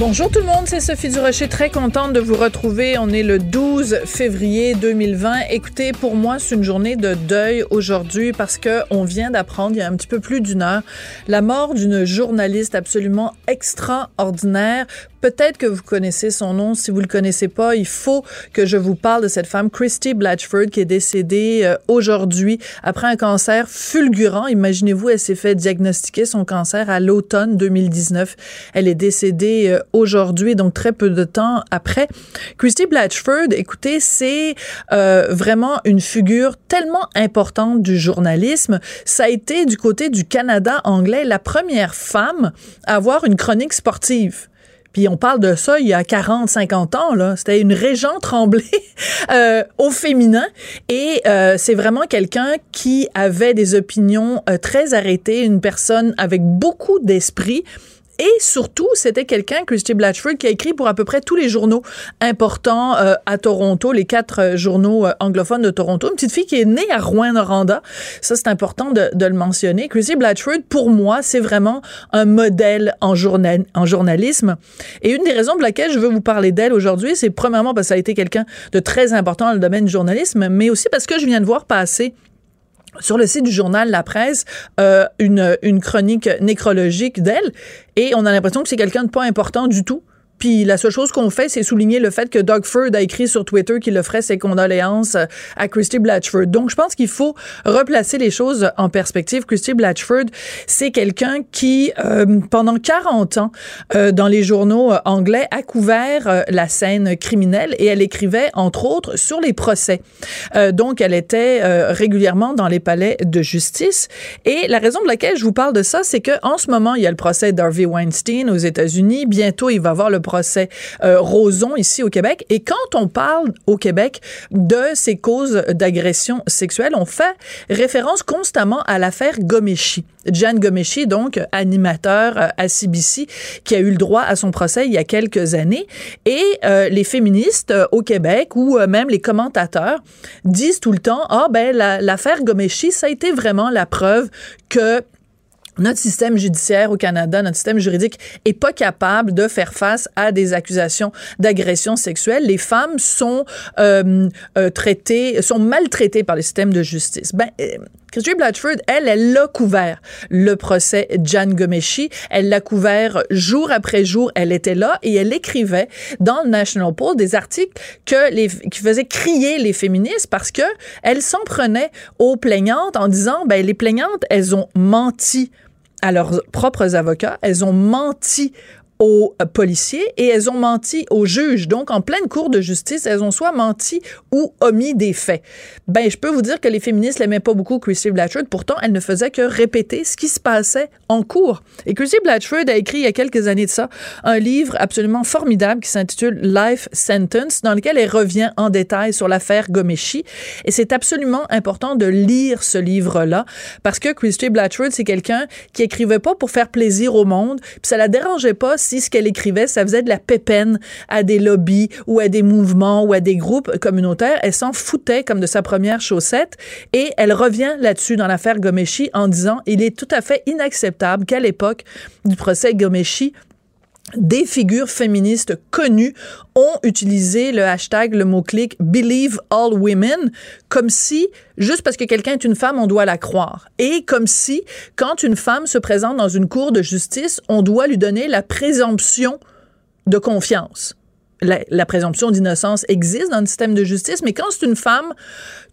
Bonjour tout le monde, c'est Sophie Durocher, très contente de vous retrouver. On est le 12 février 2020. Écoutez, pour moi, c'est une journée de deuil aujourd'hui parce que on vient d'apprendre, il y a un petit peu plus d'une heure, la mort d'une journaliste absolument extraordinaire, Peut-être que vous connaissez son nom. Si vous le connaissez pas, il faut que je vous parle de cette femme, Christy Blatchford, qui est décédée euh, aujourd'hui après un cancer fulgurant. Imaginez-vous, elle s'est fait diagnostiquer son cancer à l'automne 2019. Elle est décédée euh, aujourd'hui, donc très peu de temps après. Christy Blatchford, écoutez, c'est euh, vraiment une figure tellement importante du journalisme. Ça a été du côté du Canada anglais la première femme à avoir une chronique sportive. Puis on parle de ça il y a 40, 50 ans, là. C'était une régente tremblée euh, au féminin. Et euh, c'est vraiment quelqu'un qui avait des opinions euh, très arrêtées, une personne avec beaucoup d'esprit. Et surtout, c'était quelqu'un, Christy Blatchford, qui a écrit pour à peu près tous les journaux importants euh, à Toronto, les quatre euh, journaux euh, anglophones de Toronto. Une petite fille qui est née à Rouen-Noranda. Ça, c'est important de, le mentionner. Christy Blatchford, pour moi, c'est vraiment un modèle en, en journalisme. Et une des raisons pour laquelle je veux vous parler d'elle aujourd'hui, c'est premièrement parce que ça a été quelqu'un de très important dans le domaine du journalisme, mais aussi parce que je viens de voir passer sur le site du journal La Presse euh, une, une chronique nécrologique d'elle et on a l'impression que c'est quelqu'un de pas important du tout puis la seule chose qu'on fait, c'est souligner le fait que Doug Ford a écrit sur Twitter qu'il offrait ses condoléances à Christy Blatchford. Donc, je pense qu'il faut replacer les choses en perspective. Christy Blatchford, c'est quelqu'un qui, euh, pendant 40 ans, euh, dans les journaux euh, anglais, a couvert euh, la scène criminelle et elle écrivait, entre autres, sur les procès. Euh, donc, elle était régulièrement dans les palais de justice. Et la raison pour laquelle je vous parle de ça, c'est que en ce moment, il y a le procès d'Harvey Weinstein aux États-Unis. Bientôt, il va avoir le procès euh, Roson ici au Québec. Et quand on parle au Québec de ces causes d'agression sexuelle, on fait référence constamment à l'affaire Gomeshi. Jan Gomeshi, donc animateur euh, à CBC, qui a eu le droit à son procès il y a quelques années. Et euh, les féministes au Québec ou même les commentateurs disent tout le temps, ah ben l'affaire Gomeshi, ça a été vraiment la preuve que notre système judiciaire au Canada, notre système juridique est pas capable de faire face à des accusations d'agression sexuelle. Les femmes sont euh, euh, traitées, sont maltraitées par le système de justice. Ben, euh, Christine Blatchford, elle, elle l'a couvert, le procès Jan Gomeshi. Elle l'a couvert jour après jour. Elle était là et elle écrivait dans le National Post des articles que les, qui faisaient crier les féministes parce que elle s'en prenait aux plaignantes en disant, ben, les plaignantes, elles ont menti à leurs propres avocats, elles ont menti aux policiers et elles ont menti aux juges. Donc, en pleine cour de justice, elles ont soit menti ou omis des faits. Ben, je peux vous dire que les féministes l'aimaient pas beaucoup, Christy Blatchford. Pourtant, elle ne faisait que répéter ce qui se passait en cours. Et Christy Blatchford a écrit il y a quelques années de ça un livre absolument formidable qui s'intitule Life Sentence, dans lequel elle revient en détail sur l'affaire Gomeshi. Et c'est absolument important de lire ce livre-là parce que Christy Blatchford, c'est quelqu'un qui écrivait pas pour faire plaisir au monde, puis ça la dérangeait pas si ce qu'elle écrivait, ça faisait de la pépène à des lobbies ou à des mouvements ou à des groupes communautaires. Elle s'en foutait comme de sa première chaussette et elle revient là-dessus dans l'affaire Gomeshi en disant il est tout à fait inacceptable qu'à l'époque du procès Gomeshi, des figures féministes connues ont utilisé le hashtag, le mot-clic Believe All Women, comme si, juste parce que quelqu'un est une femme, on doit la croire. Et comme si, quand une femme se présente dans une cour de justice, on doit lui donner la présomption de confiance. La, présomption d'innocence existe dans le système de justice, mais quand c'est une femme,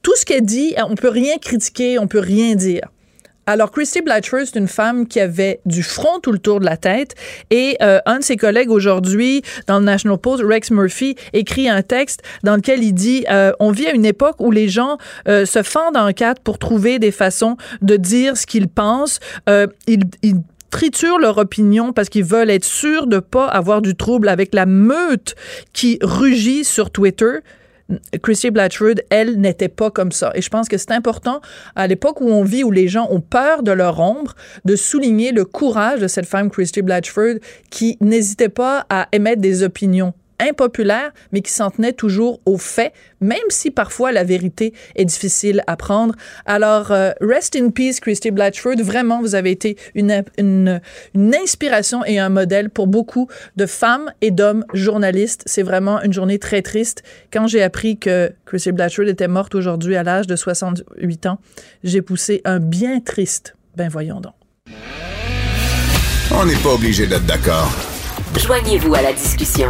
tout ce qu'elle dit, on peut rien critiquer, on peut rien dire. Alors, Christy Blatchford, c'est une femme qui avait du front tout le tour de la tête. Et euh, un de ses collègues aujourd'hui, dans le National Post, Rex Murphy, écrit un texte dans lequel il dit euh, On vit à une époque où les gens euh, se fendent en quatre pour trouver des façons de dire ce qu'ils pensent. Euh, ils, ils triturent leur opinion parce qu'ils veulent être sûrs de pas avoir du trouble avec la meute qui rugit sur Twitter Christy Blatchford, elle, n'était pas comme ça. Et je pense que c'est important, à l'époque où on vit, où les gens ont peur de leur ombre, de souligner le courage de cette femme, Christy Blatchford, qui n'hésitait pas à émettre des opinions impopulaire, mais qui s'en tenait toujours aux faits, même si parfois la vérité est difficile à prendre. Alors, euh, rest in peace, Christy Blatchford. Vraiment, vous avez été une, une, une inspiration et un modèle pour beaucoup de femmes et d'hommes journalistes. C'est vraiment une journée très triste. Quand j'ai appris que Christy Blatchford était morte aujourd'hui à l'âge de 68 ans, j'ai poussé un bien triste. Ben voyons donc. On n'est pas obligé d'être d'accord. Joignez-vous à la discussion.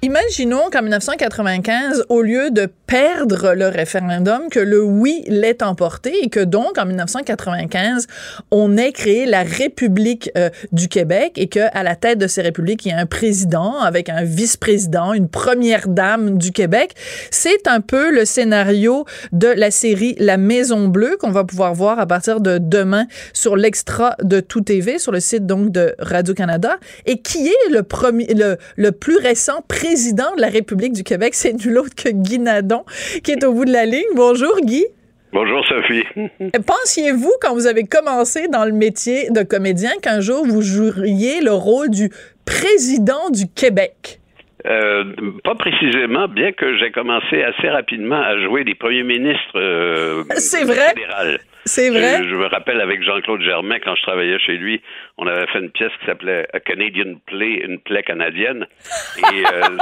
Imaginons qu'en 1995, au lieu de perdre le référendum, que le oui l'ait emporté et que donc en 1995, on ait créé la République euh, du Québec et que à la tête de ces républiques, il y a un président avec un vice-président, une première dame du Québec. C'est un peu le scénario de la série La Maison Bleue qu'on va pouvoir voir à partir de demain sur l'extra de Tout TV sur le site donc de Radio-Canada et qui est le premier le, le plus récent président président de la République du Québec, c'est nul autre que Guy Nadon qui est au bout de la ligne. Bonjour Guy. Bonjour Sophie. Pensiez-vous, quand vous avez commencé dans le métier de comédien, qu'un jour vous joueriez le rôle du président du Québec? Euh, pas précisément, bien que j'ai commencé assez rapidement à jouer des premiers ministres euh, C'est vrai? C'est vrai? Je, me rappelle avec Jean-Claude Germain, quand je travaillais chez lui, on avait fait une pièce qui s'appelait A Canadian Play, une plaie canadienne. Euh,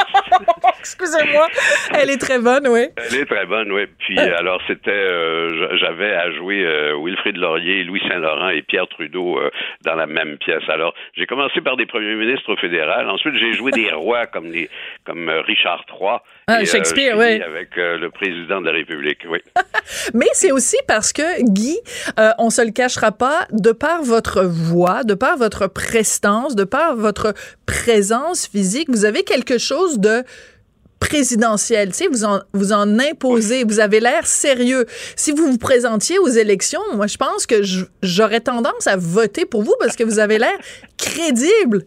Excusez-moi, elle est très bonne, oui. Elle est très bonne, oui. Puis euh, alors c'était, euh, j'avais à jouer Wilfrid Laurier, Louis Saint-Laurent et Pierre Trudeau dans la même pièce. Alors j'ai commencé par des premiers ministres au fédéral. Ensuite j'ai joué des rois comme les, comme Richard III. Ah, Shakespeare, oui. Avec le président de la République, oui. Mais c'est aussi parce que Guy euh, on se le cachera pas, de par votre voix, de par votre prestance, de par votre présence physique, vous avez quelque chose de présidentiel, tu sais, vous en, vous en imposez, vous avez l'air sérieux. Si vous vous présentiez aux élections, moi, je pense que j'aurais tendance à voter pour vous parce que vous avez l'air crédible.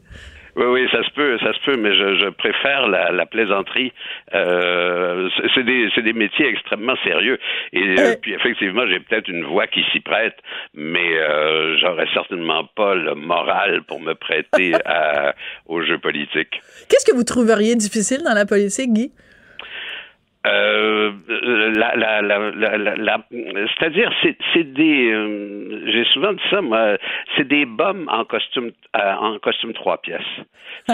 Oui, oui, ça se peut, ça se peut, mais je, je préfère la, la plaisanterie. Euh, c'est des, des métiers extrêmement sérieux. Et euh, puis effectivement, j'ai peut-être une voix qui s'y prête, mais euh, j'aurais certainement pas le moral pour me prêter à, au jeu politique. Qu'est-ce que vous trouveriez difficile dans la politique, Guy? Euh, la, la, la, la c'est-à-dire, c'est des, euh, j'ai souvent dit ça, moi, c'est des bombes en costume, euh, en costume trois pièces.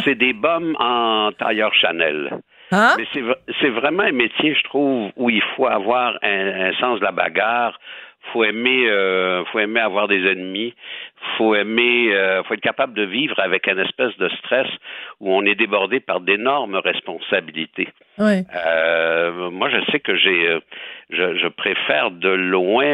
c'est des bombes en tailleur Chanel. Hein? Mais c'est vraiment un métier, je trouve, où il faut avoir un, un sens de la bagarre, faut aimer, euh, faut aimer avoir des ennemis, faut aimer, euh, faut être capable de vivre avec un espèce de stress où on est débordé par d'énormes responsabilités. Euh, moi, je sais que j'ai, je, je, préfère de loin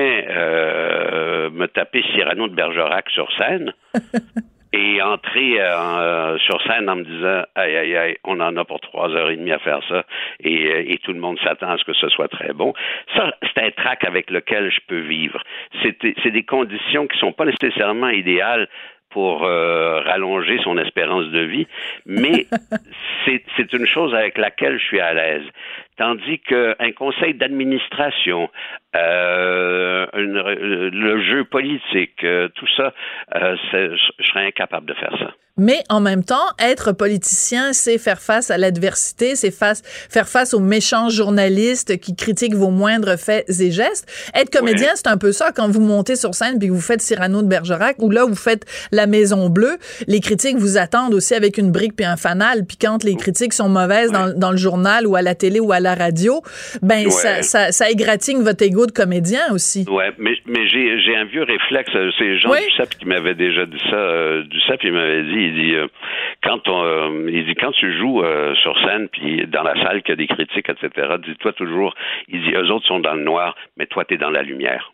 me taper Cyrano de Bergerac sur scène. et entrer euh, sur scène en me disant aïe aïe aïe on en a pour trois heures et demie à faire ça. Et, euh, et tout le monde s'attend à ce que ce soit très bon. Ça c'est un trac avec lequel je peux vivre. C'est c'est des conditions qui sont pas nécessairement idéales pour euh, rallonger son espérance de vie, mais c'est une chose avec laquelle je suis à l'aise. Tandis qu'un conseil d'administration, euh, le jeu politique, euh, tout ça, euh, je serais incapable de faire ça. Mais en même temps, être politicien, c'est faire face à l'adversité, c'est face, faire face aux méchants journalistes qui critiquent vos moindres faits et gestes. Être comédien, c'est un peu ça quand vous montez sur scène puis que vous faites Cyrano de Bergerac ou là vous faites La Maison Bleue. Les critiques vous attendent aussi avec une brique puis un fanal. Puis quand les critiques sont mauvaises dans, dans, le journal ou à la télé ou à la radio, ben ça, ça, ça, égratigne votre ego de comédien aussi. Ouais, mais, mais j'ai un vieux réflexe. C'est Jean oui. Duceppe qui m'avait déjà dit ça. Euh, Duceppe, il m'avait dit il dit euh, quand on, euh, il dit quand tu joues euh, sur scène puis dans la salle qu'il y a des critiques etc. Dis-toi toujours, il dit eux autres sont dans le noir, mais toi tu es dans la lumière.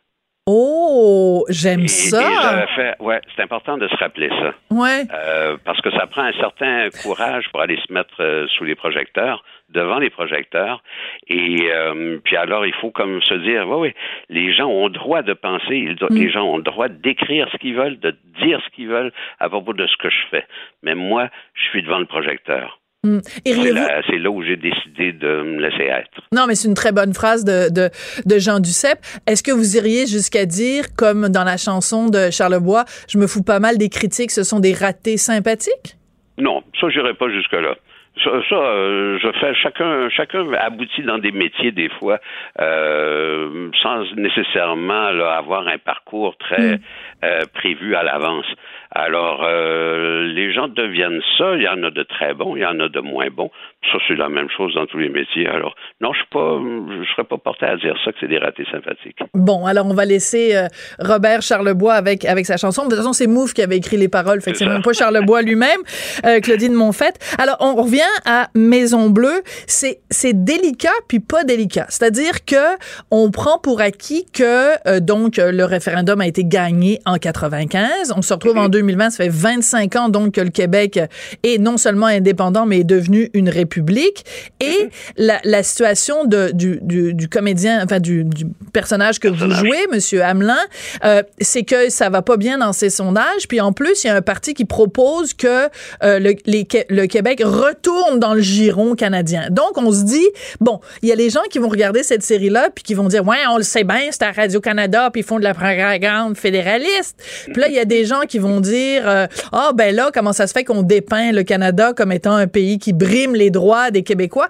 Oh, j'aime ça. et j'avais fait- ouais, c'est important de se rappeler ça. Ouais. Euh, parce que ça prend un certain courage pour aller se mettre euh, sous les projecteurs, devant les projecteurs. Et euh, puis alors, il faut comme se dire, oui, oui, les gens ont le droit de penser, do- les gens ont le droit d'écrire ce qu'ils veulent, de dire ce qu'ils veulent à propos de ce que je fais. Mais moi, je suis devant le projecteur. Mm. C'est là, où j'ai décidé de me laisser être. Non, mais c'est une très bonne phrase de, de, de Jean Duceppe. Est-ce que vous iriez jusqu'à dire, comme dans la chanson de Charlebois, je me fous pas mal des critiques, ce sont des ratés sympathiques? Non, ça, j'irai pas jusque-là. Ça, ça, euh, je fais chacun, chacun aboutit dans des métiers des fois euh, sans nécessairement là, avoir un parcours très euh, prévu à l'avance. Alors, euh, les gens deviennent ça. Il y en a de très bons, il y en a de moins bons. Ça, c'est la même chose dans tous les métiers. Alors, non, je suis pas, je serais pas porté à dire ça que c'est des ratés sympathiques. Bon, alors on va laisser euh, Robert Charlebois avec, avec sa chanson. De toute façon, c'est Mouffe qui avait écrit les paroles, fait que C'est même pas Charlebois lui-même, euh, Claudine Monfette. Alors, on revient à Maison Bleue. C'est, c'est délicat puis pas délicat. C'est-à-dire que on prend pour acquis que, euh, donc, le référendum a été gagné en 95. On se retrouve en 2020. Ça fait 25 ans, donc, que le Québec est non seulement indépendant, mais est devenu une république. Et la, la situation de, du, du, du comédien, enfin, du, du personnage que vous jouez, Monsieur Hamelin, euh, c'est que ça va pas bien dans ses sondages. Puis en plus, il y a un parti qui propose que euh, le, les le Québec retourne dans le giron canadien. Donc, on se dit, bon, il y a les gens qui vont regarder cette série-là puis qui vont dire, ouais, on le sait bien, c'est à Radio-Canada, puis ils font de la propagande fédéraliste. Puis là, il y a des gens qui vont dire, euh, ah, ben là, comment ça se fait qu'on dépeint le Canada comme étant un pays qui brime les droits des Québécois?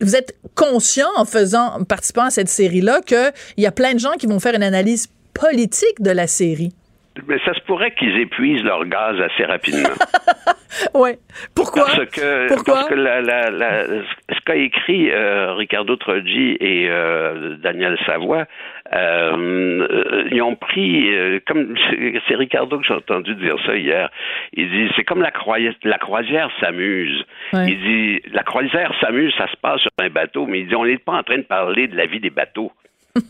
Vous êtes conscient, en faisant, en participant à cette série-là, qu'il y a plein de gens qui vont faire une analyse politique de la série. Mais ça se pourrait qu'ils épuisent leur gaz assez rapidement. Ouais. Pourquoi? Parce que, Pourquoi? parce que la, la, la- ce qu'a écrit euh, Ricardo Troggi et euh, Daniel Savoie, euh, ils ont pris, euh, comme c'est Ricardo que j'ai entendu dire ça hier, il dit c'est comme la, croisière, la croisière s'amuse. Ouais. Il dit la croisière s'amuse, ça se passe sur un bateau, mais il dit on n'est pas en train de parler de la vie des bateaux.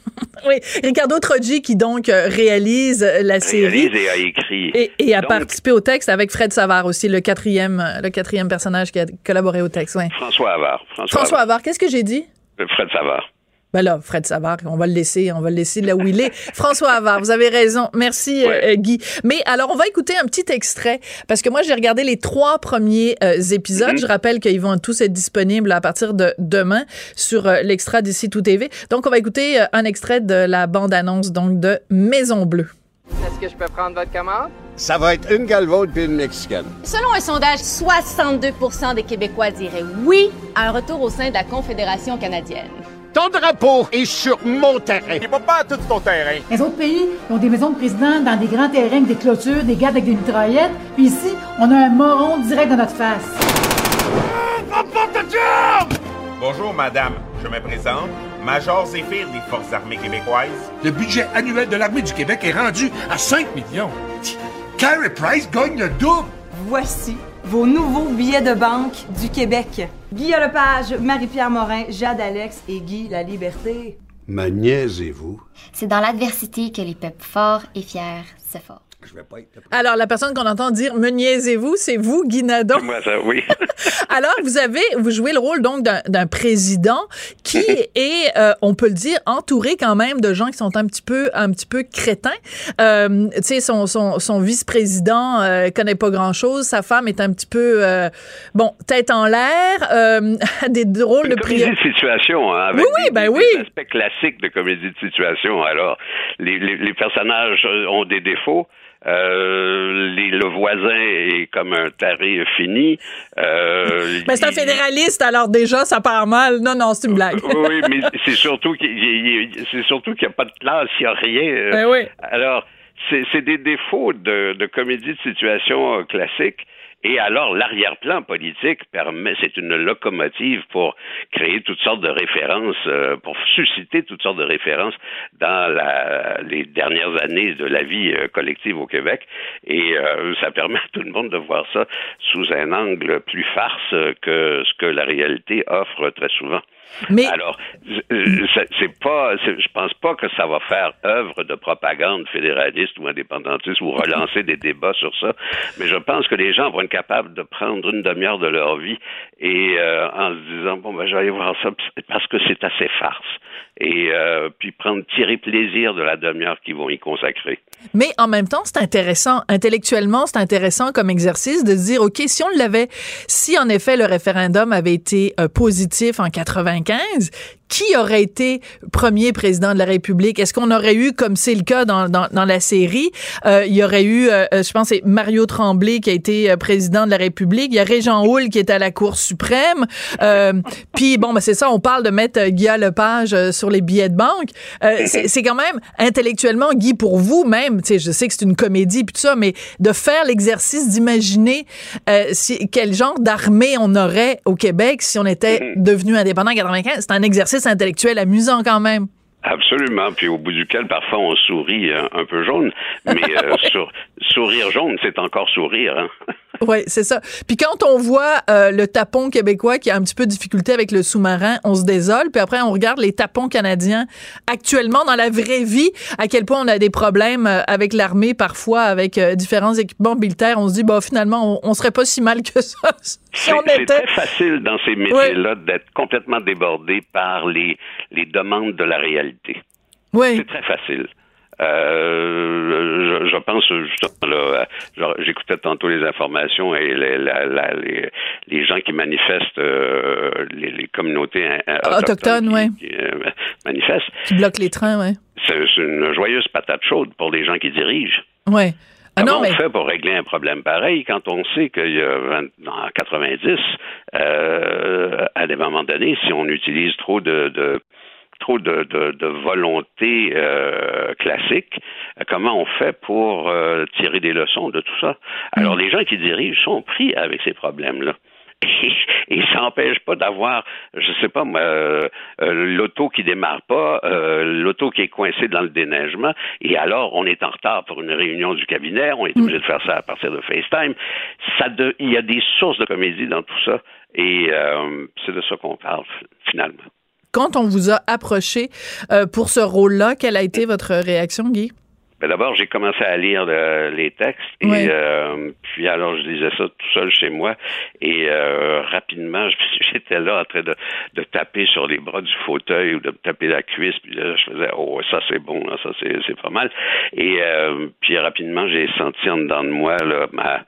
Oui. Ricardo Troggi qui donc euh, réalise la série. Réalise et a écrit. Et, et a Donc, participé au texte avec Fred Savard aussi, le quatrième, le quatrième personnage qui a collaboré au texte. Ouais. François Havard. François, François Havard, qu'est-ce que j'ai dit? Fred Savard. Ben là, Fred Savard, on va le laisser, on va le laisser là où il est. François Havard, vous avez raison. Merci, euh, Ouais. euh, Guy. Mais alors, on va écouter un petit extrait parce que moi, j'ai regardé les trois premiers euh, épisodes. Mhm. Je rappelle qu'ils vont tous être disponibles à partir de demain sur euh, l'extra d'ici tout TV. Donc, on va écouter euh, un extrait de la bande-annonce donc de Maison Bleue. Est-ce que je peux prendre votre commande? Ça va être une galvaude puis une mexicaine. Selon un sondage, 62% des Québécois diraient oui à un retour au sein de la Confédération canadienne. Ton drapeau est sur mon terrain. Il va pas à tout ton terrain. Les autres pays ont des maisons de président dans des grands terrains avec des clôtures, des gardes avec des mitraillettes. Puis ici, on a un moron direct dans notre face. Bonjour, madame. Je me présente. Major Zéphyr des Forces armées québécoises. Le budget annuel de l'Armée du Québec est rendu à 5 millions. Carey Price gagne le double. Voici vos nouveaux billets de banque du Québec. Guy Lepage, Marie-Pierre Morin, Jade Alex et Guy La Liberté. Me niaisez-vous? C'est dans l'adversité que les peuples forts et fiers se forment. Je vais pas être... Alors, la personne qu'on entend dire me niaisez-vous, c'est vous, Guy Nadon. Moi, ça, oui. Alors, vous avez, vous jouez le rôle donc d'un président qui est, euh, on peut le dire, entouré quand même de gens qui sont un petit peu, un petit peu crétins. Euh, tu sais, son, son, son vice-président euh, connaît pas grand-chose. Sa femme est un petit peu, euh, bon, tête en l'air, euh, des drôles Une de comédie de situation, hein, avec Oui, oui, des, ben des- oui. des aspects classiques de comédie de situation. Alors, les, les, les personnages ont des défauts. Euh, les- le voisin est comme un taré fini. Euh, Ben, c'est un fédéraliste, alors déjà, ça part mal. Non, non, c'est une blague. oui, mais c'est surtout qu'il n'y a pas de classe, il n'y a rien. euh. Ben oui. Alors, c'est c'est des défauts de, de comédie de situation euh, classique. Et alors, l'arrière-plan politique permet, c'est une locomotive pour créer toutes sortes de références, euh, pour susciter toutes sortes de références dans la, les dernières années de la vie euh, collective au Québec. Et euh, ça permet à tout le monde de voir ça sous un angle plus farce que ce que la réalité offre très souvent. Mais alors, c'est pas, je pense pas que ça va faire œuvre de propagande fédéraliste ou indépendantiste ou relancer des débats sur ça. Mais je pense que les gens vont être capables de prendre une demi-heure de leur vie et euh, en se disant bon ben je vais aller voir ça parce que c'est assez farce et euh, puis prendre tirer plaisir de la demi-heure qu'ils vont y consacrer. Mais en même temps, c'est intéressant intellectuellement, c'est intéressant comme exercice de se dire OK, si on l'avait si en effet le référendum avait été euh, positif en 95, qui aurait été premier président de la République? Est-ce qu'on aurait eu, comme c'est le cas dans, dans, dans la série, euh, il y aurait eu, euh, je pense, c'est Mario Tremblay qui a été euh, président de la République, il y a Régent Houle qui est à la Cour suprême, euh, puis bon, ben c'est ça, on parle de mettre Guy Lepage sur les billets de banque. c'est quand même intellectuellement, Guy, pour vous même, tu sais, je sais que c'est une comédie puis tout ça, mais de faire l'exercice d'imaginer si, quel genre d'armée on aurait au Québec si on était mm-hmm. devenu indépendant en 95, c'est un exercice intellectuel amusant quand même. Absolument. Puis au bout duquel, parfois, on sourit un, peu jaune. Mais euh, sourire jaune, c'est encore sourire. Hein? Oui, c'est ça. Puis quand on voit euh, le tapon québécois qui a un petit peu de difficulté avec le sous-marin, on se désole. Puis après, on regarde les tapons canadiens actuellement dans la vraie vie, à quel point on a des problèmes euh, avec l'armée, parfois avec euh, différents équipements militaires. On se dit, bah finalement, on, serait pas si mal que ça si on était. C'est très facile dans ces métiers-là d'être complètement débordé par les, les demandes de la réalité. Oui. C'est très facile. Euh, je, je, pense justement là, j'écoutais tantôt les informations et les, les, les gens qui manifestent, euh, les, les, communautés autochtones, autochtones qui, euh, manifestent, qui bloquent les trains, ouais. C'est une joyeuse patate chaude pour les gens qui dirigent. Ouais. Ah Comment on fait pour régler un problème pareil quand on sait qu'il y a 20, en 90, euh, à des moments donnés, si on utilise trop de, de trop de, de, volonté euh, classique, comment on fait pour euh, tirer des leçons de tout ça? Alors, mm. les gens qui dirigent sont pris avec ces problèmes-là. Et, ça n'empêche pas d'avoir, je sais pas moi, euh, l'auto qui démarre pas, l'auto qui est coincée dans le déneigement, et alors on est en retard pour une réunion du cabinet, on est obligé de faire ça à partir de FaceTime. Ça il y a des sources de comédie dans tout ça, et c'est de ça qu'on parle finalement. Quand on vous a approché euh, pour ce rôle-là, quelle a été votre réaction, Guy? Ben d'abord, j'ai commencé à lire les textes et euh, puis alors je lisais ça tout seul chez moi et euh, rapidement j'étais là en train de, de, taper sur les bras du fauteuil ou de taper la cuisse puis là je faisais oh ça c'est bon ça c'est c'est pas mal et puis rapidement j'ai senti en dedans de moi là, ma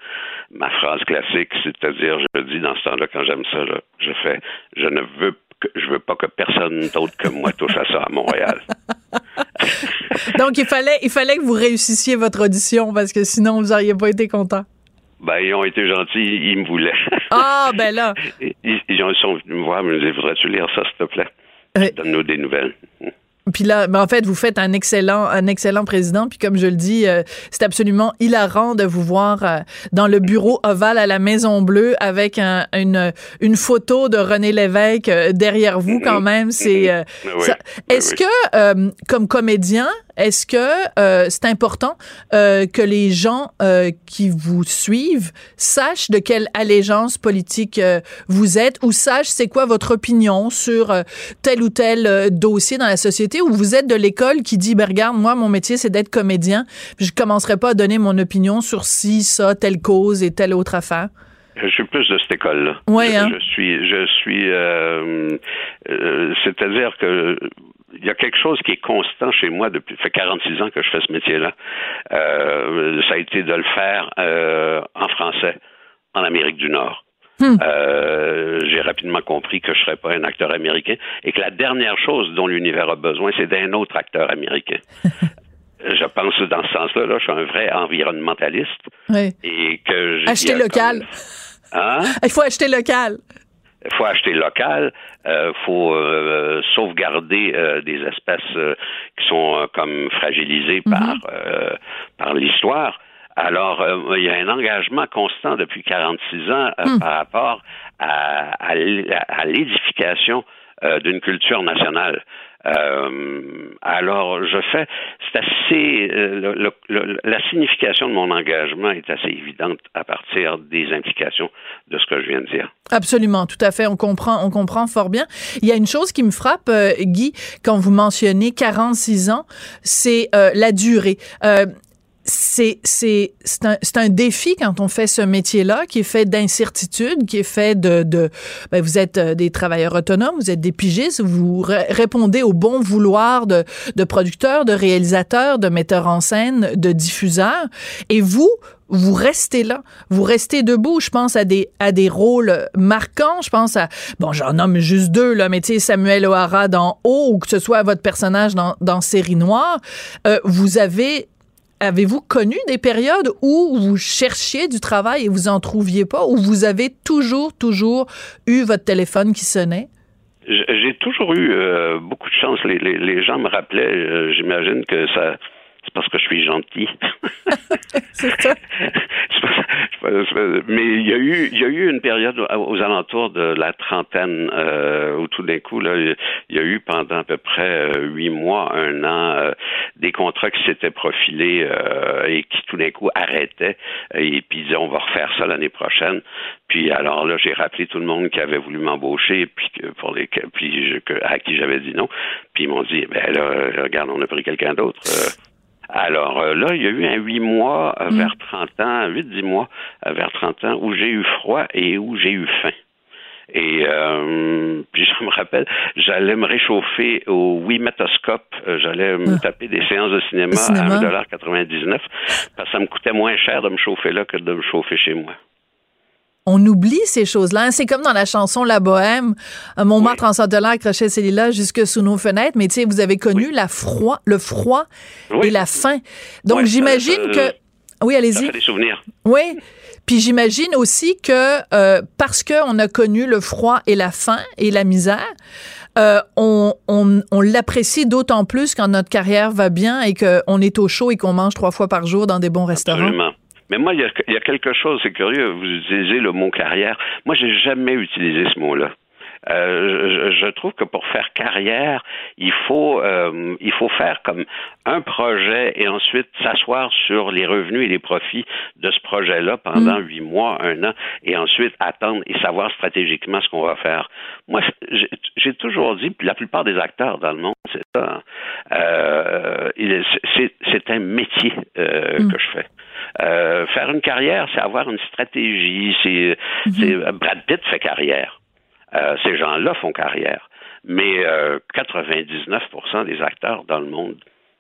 ma phrase classique c'est-à-dire je dis dans ce temps-là quand j'aime ça je fais je ne veux je veux pas que personne d'autre que moi touche à ça à Montréal. Donc, il fallait, il fallait que vous réussissiez votre audition parce que sinon, vous n'auriez pas été content. Ben, ils ont été gentils, ils me voulaient. Ah, ben là. Ils, ils sont venus me voir, ils me disaient, voudrais-tu lire ça, s'il te plaît? Donne-nous des nouvelles. Puis là, ben en fait, vous faites un excellent, un excellent président. Puis comme je le dis, euh, c'est absolument hilarant de vous voir euh, dans le bureau ovale à la Maison Bleue avec une, une photo de René Lévesque euh, derrière vous. Quand même, c'est. Est-ce que, comme comédien, est-ce que euh, c'est important euh, que les gens euh, qui vous suivent sachent de quelle allégeance politique vous êtes ou sachent c'est quoi votre opinion sur tel ou tel dossier dans la société ou vous êtes de l'école qui dit ben regarde moi mon métier c'est d'être comédien je commencerai pas à donner mon opinion sur si ça telle cause et telle autre affaire? Je suis plus de cette école-là. Oui, hein? je, suis, je suis, c'est-à-dire que il y a quelque chose qui est constant chez moi depuis fait 46 ans que je fais ce métier-là. Euh, ça a été de le faire euh, en français en Amérique du Nord. Hmm. Euh, j'ai rapidement compris que je ne serais pas un acteur américain et que la dernière chose dont l'univers a besoin, c'est d'un autre acteur américain. je pense dans ce sens-là, là, je suis un vrai environnementaliste. Oui. Et que Acheter local. Hein? Il faut acheter local il faut acheter local, il euh, faut euh, sauvegarder euh, des espèces qui sont comme fragilisées mhm. par par l'histoire. Alors, euh, il y a un engagement constant depuis 46 ans euh, Hmm. par rapport à, à à l'édification euh, d'une culture nationale. Euh, alors, je fais, c'est assez, euh, le- le- la signification de mon engagement est assez évidente à partir des implications de ce que je viens de dire. Absolument, tout à fait. On comprend, on comprend fort bien. Il y a une chose qui me frappe, euh, Guy, quand vous mentionnez 46 ans, c'est euh, la durée. C'est c'est c'est un un défi quand on fait ce métier-là qui est fait d'incertitude, qui est fait de de ben, vous êtes euh, des travailleurs autonomes, vous êtes des pigistes, vous ré- répondez au bon vouloir de de producteurs, de réalisateurs, de metteurs en scène, de diffuseurs et vous vous restez là, vous restez debout. Je pense à des à des rôles marquants. Je pense à bon, j'en nomme juste deux là, mais tu sais Samuel O'Hara dans Haut ou que ce soit votre personnage dans dans Série Noire. Euh, vous avez Avez-vous connu des périodes où vous cherchiez du travail et vous en trouviez pas, ou vous avez toujours, toujours eu votre téléphone qui sonnait? J'ai toujours eu euh, beaucoup de chance. Les gens me rappelaient, euh, j'imagine que ça. Parce que je suis gentil. C'est ça. Mais il y a eu, il y a eu une période aux alentours de la trentaine euh, où tout d'un coup, là, il y a eu pendant à peu près euh, huit mois, un an, euh, des contrats qui s'étaient profilés euh, et qui tout d'un coup arrêtaient et puis disaient on va refaire ça l'année prochaine. Puis alors là, j'ai rappelé tout le monde qui avait voulu m'embaucher puis que pour les puis je- que- à qui j'avais dit non. Puis ils m'ont dit ben là, regarde, on a pris quelqu'un d'autre. Alors euh, là, il y a eu un huit mois euh, vers 30 ans, huit, dix mois euh, vers 30 ans où j'ai eu froid et où j'ai eu faim. Et euh, puis je me rappelle, j'allais me réchauffer au Wimetoscope. J'allais me taper des séances de cinéma, cinéma. à 1,99 parce que ça me coûtait moins cher de me chauffer là que de me chauffer chez moi. On oublie ces choses-là. hein. C'est comme dans la chanson La Bohème. Euh, Montmartre en Saint-Hilaire accrochait ses lilas jusque sous nos fenêtres. Mais tu sais, vous avez connu la froid, le froid Oui. et la faim. Donc Ouais, j'imagine que. Oui, Ça allez-y. des souvenirs. Oui. Puis j'imagine aussi que euh, parce qu'on a connu le froid et la faim et la misère, euh, on, on, on l'apprécie d'autant plus quand notre carrière va bien et qu'on est au chaud et qu'on mange trois fois par jour dans des bons restaurants. Absolument. Mais moi, il y a, il y a quelque chose, c'est curieux, vous utilisez le mot carrière. Moi, j'ai jamais utilisé ce mot-là. Euh, je, je trouve que pour faire carrière, il faut euh, il faut faire comme un projet et ensuite s'asseoir sur les revenus et les profits de ce projet-là pendant huit mois, un an, et ensuite attendre et savoir stratégiquement ce qu'on va faire. Moi, j'ai- j'ai toujours dit, puis la plupart des acteurs dans le monde, c'est ça. Euh, il est- c'est un métier euh, que je fais. Euh, faire une carrière, c'est avoir une stratégie. C'est c'est- Brad Pitt fait carrière. Euh, ces gens-là font carrière. Mais euh, 99% des acteurs dans le monde,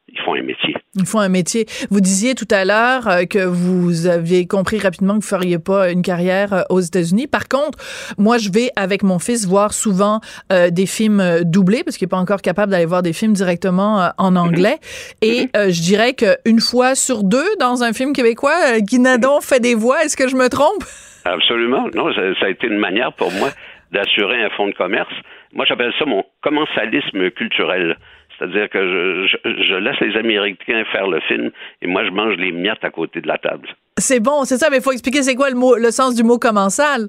ils font un métier. Il faut un métier. Vous disiez tout à l'heure euh, que vous aviez compris rapidement que vous feriez pas une carrière euh, aux États-Unis. Par contre, moi, je vais avec mon fils voir souvent euh, des films doublés parce qu'il est pas encore capable d'aller voir des films directement euh, en anglais. Et euh, je dirais qu'une fois sur deux dans un film québécois, euh, Guy Nadon fait des voix. Est-ce que je me trompe? Absolument. Non, ça, ça a été une manière pour moi d'assurer un fonds de commerce. Moi, j'appelle ça mon commensalisme culturel. C'est-à-dire que je, je, je laisse les Américains faire le film et moi, je mange les miettes à côté de la table. C'est bon, c'est ça, mais il faut expliquer c'est quoi le mot, le sens du mot commensal.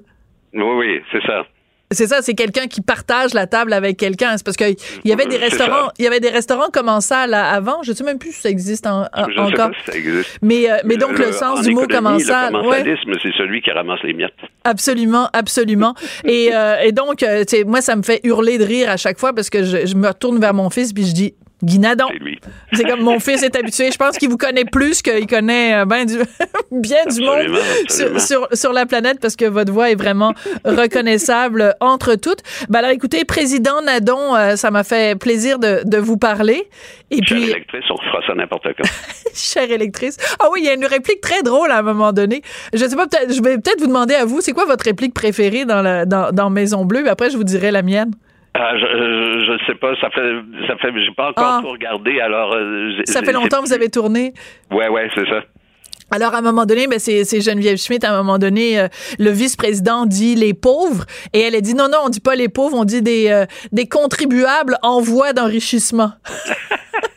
Oui, oui, c'est ça. C'est ça, c'est quelqu'un qui partage la table avec quelqu'un. C'est parce qu'il y avait des restaurants, ça. il y avait des restaurants avant. Je sais même plus si ça existe en- en- Je ne sais encore. pas si ça existe. Mais, euh, mais donc, le sens en du mot commensal, Le ouais. commensalisme, c'est celui qui ramasse les miettes. Absolument, absolument. et, euh, et donc, euh, moi, ça me fait hurler de rire à chaque fois parce que je, je me retourne vers mon fils puis je dis Guinadon. C'est comme mon fils est habitué. Je pense qu'il vous connaît plus qu'il connaît euh, ben du, bien du monde sur, sur, sur la planète parce que votre voix est vraiment reconnaissable entre toutes. Ben alors, écoutez, Président Nadon, euh, ça m'a fait plaisir de, de vous parler. Et Chère puis, électrice, on fera ça n'importe quand. chère électrice. Ah oui, il y a une réplique très drôle à un moment donné. Je sais pas, peut-être, je vais peut-être vous demander à vous, c'est quoi votre réplique préférée dans, la, dans, dans Maison Bleue? Après, je vous dirai la mienne. Ah, je, je sais pas, ça fait, ça fait, j'ai pas encore Ah. tout regardé, alors. euh, Ça fait longtemps que vous avez tourné? Ouais, ouais, c'est ça. Alors, à un moment donné, ben, c'est, c'est Geneviève Schmidt, à un moment donné, euh, le vice-président dit les pauvres, et elle a dit non, non, on dit pas les pauvres, on dit des, euh, des contribuables en voie d'enrichissement.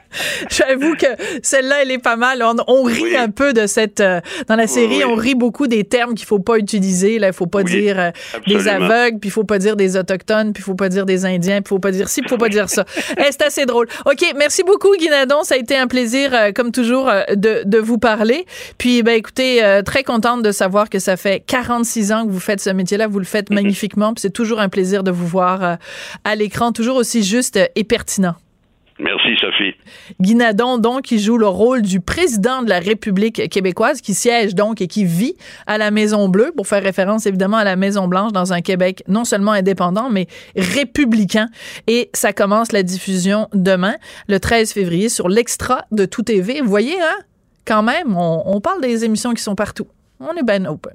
J'avoue que celle-là, elle est pas mal. On, rit un peu de cette. Euh, dans la série, on rit beaucoup des termes qu'il faut pas utiliser. Là, il faut pas dire euh, des aveugles, puis il faut pas dire des autochtones, puis il faut pas dire des Indiens, puis il faut pas dire ci, puis il faut pas dire ça. Eh, c'est assez drôle. OK, merci beaucoup, Guinadon. Ça a été un plaisir, euh, comme toujours, de, de, vous parler. Puis, ben, écoutez, très contente de savoir que ça fait 46 ans que vous faites ce métier-là. Vous le faites mhm. magnifiquement. Puis c'est toujours un plaisir de vous voir à l'écran, toujours aussi juste et pertinent. Merci, Sophie. Guinadon, donc, qui joue le rôle du président de la République québécoise, qui siège donc et qui vit à la Maison-Bleue, pour faire référence évidemment à la Maison-Blanche dans un Québec non seulement indépendant, mais républicain. Et ça commence la diffusion demain, le 13 février, sur l'Extra de Tout TV. Vous voyez, hein? Quand même, on, on parle des émissions qui sont partout. On est ben open.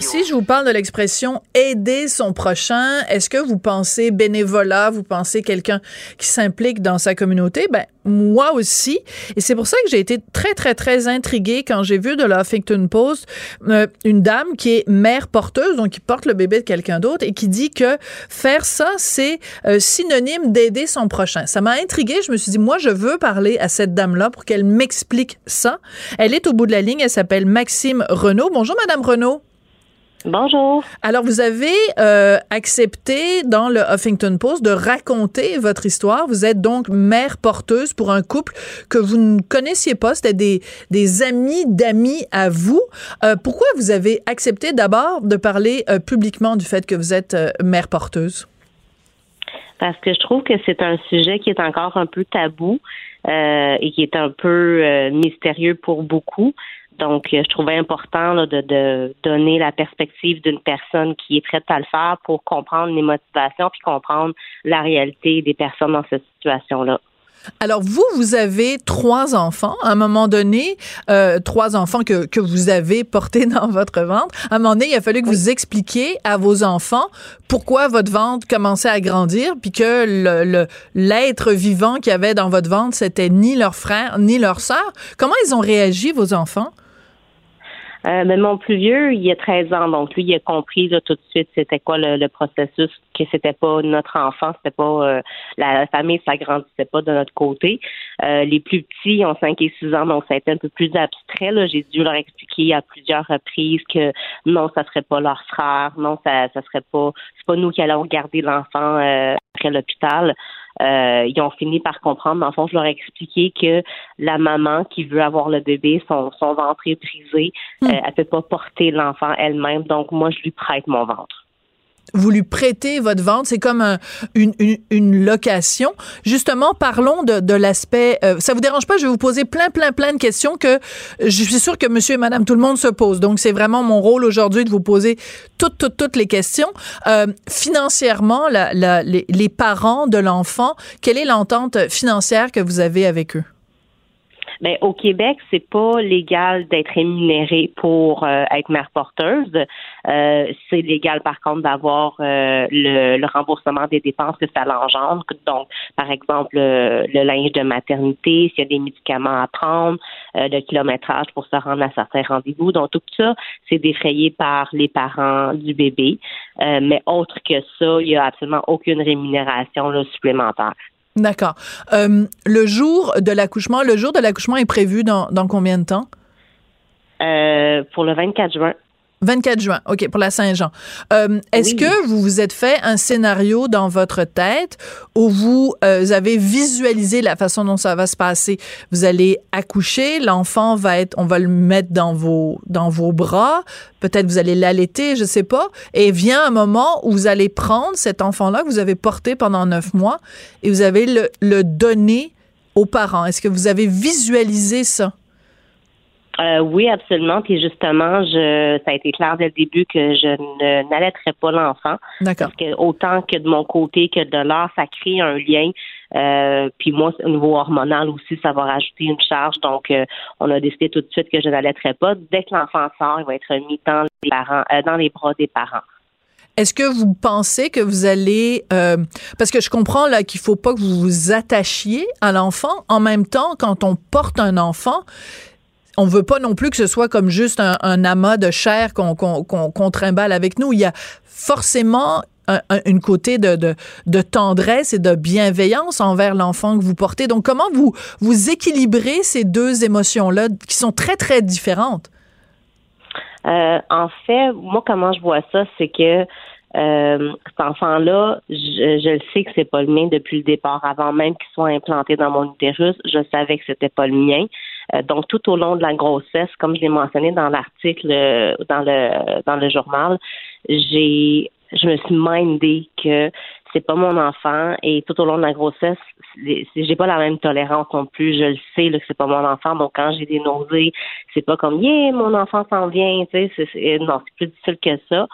Si je vous parle de l'expression aider son prochain, est-ce que vous pensez bénévolat, vous pensez quelqu'un qui s'implique dans sa communauté? Ben, moi aussi. Et c'est pour ça que j'ai été très, très, très intriguée quand j'ai vu de la Huffington Post euh, une dame qui est mère porteuse, donc qui porte le bébé de quelqu'un d'autre et qui dit que faire ça, c'est euh, synonyme d'aider son prochain. Ça m'a intriguée. Je me suis dit, moi, je veux parler à cette dame-là pour qu'elle m'explique ça. Elle est au bout de la ligne. Elle s'appelle Maxime Renault. Bonjour, Madame Renault. Bonjour. Alors, vous avez euh, accepté dans le Huffington Post de raconter votre histoire. Vous êtes donc mère porteuse pour un couple que vous ne connaissiez pas. C'était des, des amis d'amis à vous. Euh, pourquoi vous avez accepté d'abord de parler euh, publiquement du fait que vous êtes mère porteuse? Parce que je trouve que c'est un sujet qui est encore un peu tabou et qui est un peu mystérieux pour beaucoup. Donc, euh, je trouvais important de, donner la perspective d'une personne qui est prête à le faire pour comprendre les motivations puis comprendre la réalité des personnes dans cette situation-là. Alors vous, vous avez trois enfants. À un moment donné, euh, trois enfants que, que vous avez portés dans votre ventre. À un moment donné, il a fallu que vous expliquiez à vos enfants pourquoi votre ventre commençait à grandir, puis que le l'être vivant qu'il y avait dans votre ventre, c'était ni leur frère ni leur sœur. Comment ils ont réagi, vos enfants? Euh, mais mon plus vieux, il a 13 ans, donc lui, il a compris tout de suite c'était quoi le, processus, que c'était pas notre enfant, c'était pas euh, la, famille s'agrandissait pas de notre côté. Euh, les plus petits ont 5 et 6 ans, donc ça a été un peu plus abstrait. Là. J'ai dû leur expliquer à plusieurs reprises que non, ça serait pas leur frère, non, ça, ça serait pas, c'est pas nous qui allons garder l'enfant après l'hôpital. Euh, ils ont fini par comprendre. Le fond, je leur ai expliqué que la maman qui veut avoir le bébé, son, son ventre est brisé, hmm. euh, elle peut pas porter l'enfant elle-même. Donc, moi, je lui prête mon ventre vous lui prêtez votre vente, c'est comme une, une, location. Justement, parlons de, de l'aspect. Euh, ça vous dérange pas? Je vais vous poser plein, plein, plein de questions que je suis sûre que Monsieur et Madame tout le monde se pose. Donc, c'est vraiment mon rôle aujourd'hui de vous poser toutes, toutes, toutes les questions. Euh, financièrement, la, la, les, les parents de l'enfant, quelle est l'entente financière que vous avez avec eux? Ben, au Québec, c'est pas légal d'être rémunéré pour euh, être mère porteuse. Euh, c'est légal, par contre, d'avoir euh, le, remboursement des dépenses que ça l'engendre. Donc, par exemple, le, linge de maternité, s'il y a des médicaments à prendre, le kilométrage pour se rendre à certains rendez-vous. Donc, tout ça, c'est défrayé par les parents du bébé. mais autre que ça, il n'y a absolument aucune rémunération supplémentaire. D'accord. Euh, le jour de l'accouchement, le jour de l'accouchement est prévu dans, dans combien de temps? Euh, pour le 24 juin. 24 juin, OK, pour la Saint-Jean. Euh, est-ce que vous vous êtes fait un scénario dans votre tête où vous euh, avez visualisé la façon dont ça va se passer? Vous allez accoucher, l'enfant va être, on va le mettre dans vos, dans vos bras, peut-être vous allez l'allaiter, je sais pas, et vient un moment où vous allez prendre cet enfant-là que vous avez porté pendant neuf mois et vous avez le, le donner aux parents. Est-ce que vous avez visualisé ça? Euh, oui, absolument. Puis justement, je, ça a été clair dès le début que je ne n'allaiterais pas l'enfant. D'accord. Parce que autant que de mon côté que de leur, ça crée un lien. Euh, puis moi, au niveau hormonal aussi, ça va rajouter une charge. Donc, euh, on a décidé tout de suite que je n'allaiterais pas. Dès que l'enfant sort, il va être mis dans les parents, dans les bras des parents. Est-ce que vous pensez que vous allez euh, parce que je comprends là qu'il faut pas que vous vous attachiez à l'enfant en même temps quand on porte un enfant on veut pas non plus que ce soit comme juste un, amas de chair qu'on qu'on trimballe avec nous. Il y a forcément un, un- une côté de, tendresse et de bienveillance envers l'enfant que vous portez. Donc, comment vous, vous équilibrez ces deux émotions-là qui sont très, très différentes? Euh, en fait, moi, comment je vois ça, c'est que euh, cet enfant-là, je, je le sais que c'est pas le mien depuis le départ. Avant même qu'il soit implanté dans mon utérus, je savais que c'était pas le mien. Euh, donc, tout au long de la grossesse, comme je l'ai mentionné dans l'article, euh, dans le dans le journal, j'ai je me suis mindée que c'est pas mon enfant et tout au long de la grossesse, j'ai pas la même tolérance non plus. Je le sais là, que c'est pas mon enfant. Donc quand j'ai des nausées, c'est pas comme yeah mon enfant s'en vient. Tu sais, non, c'est plus difficile que ça.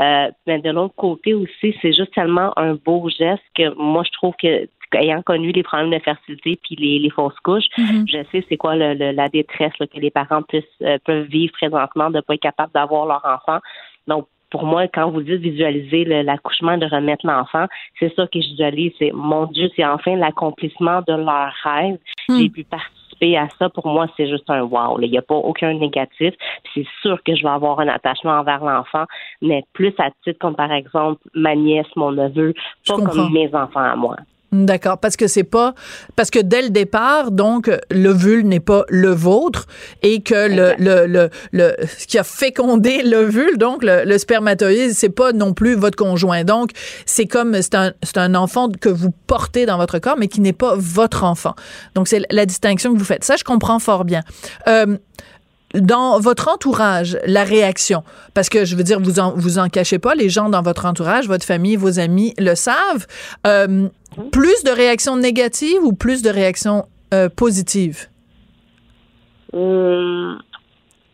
Euh, mais de l'autre côté aussi, c'est juste tellement un beau geste que moi je trouve que ayant connu les problèmes de fertilité puis les, les fausses couches, je sais c'est quoi le, le- la détresse là, que les parents puissent, euh, peuvent vivre présentement de pas être capables d'avoir leur enfant. Donc pour moi, quand vous dites visualiser l'accouchement de remettre l'enfant, c'est ça que je visualise. C'est mon Dieu, c'est enfin l'accomplissement de leur rêve. J'ai pu participer à ça. Pour moi, c'est juste un wow. là. Il n'y a pas aucun négatif. C'est sûr que je vais avoir un attachement envers l'enfant, mais plus à titre comme par exemple ma nièce, mon neveu, pas comme mes enfants à moi. D'accord, parce que c'est pas parce que dès le départ, donc l'ovule n'est pas le vôtre et que le le, le le ce qui a fécondé l'ovule, donc le, le spermatozoïde, c'est pas non plus votre conjoint. Donc c'est comme c'est un c'est un enfant que vous portez dans votre corps, mais qui n'est pas votre enfant. Donc c'est la distinction que vous faites. Ça, je comprends fort bien. Euh, dans votre entourage, la réaction, parce que je veux dire, vous en, vous en cachez pas, les gens dans votre entourage, votre famille, vos amis le savent. Euh, plus de réactions négatives ou plus de réactions euh, positives? Hum,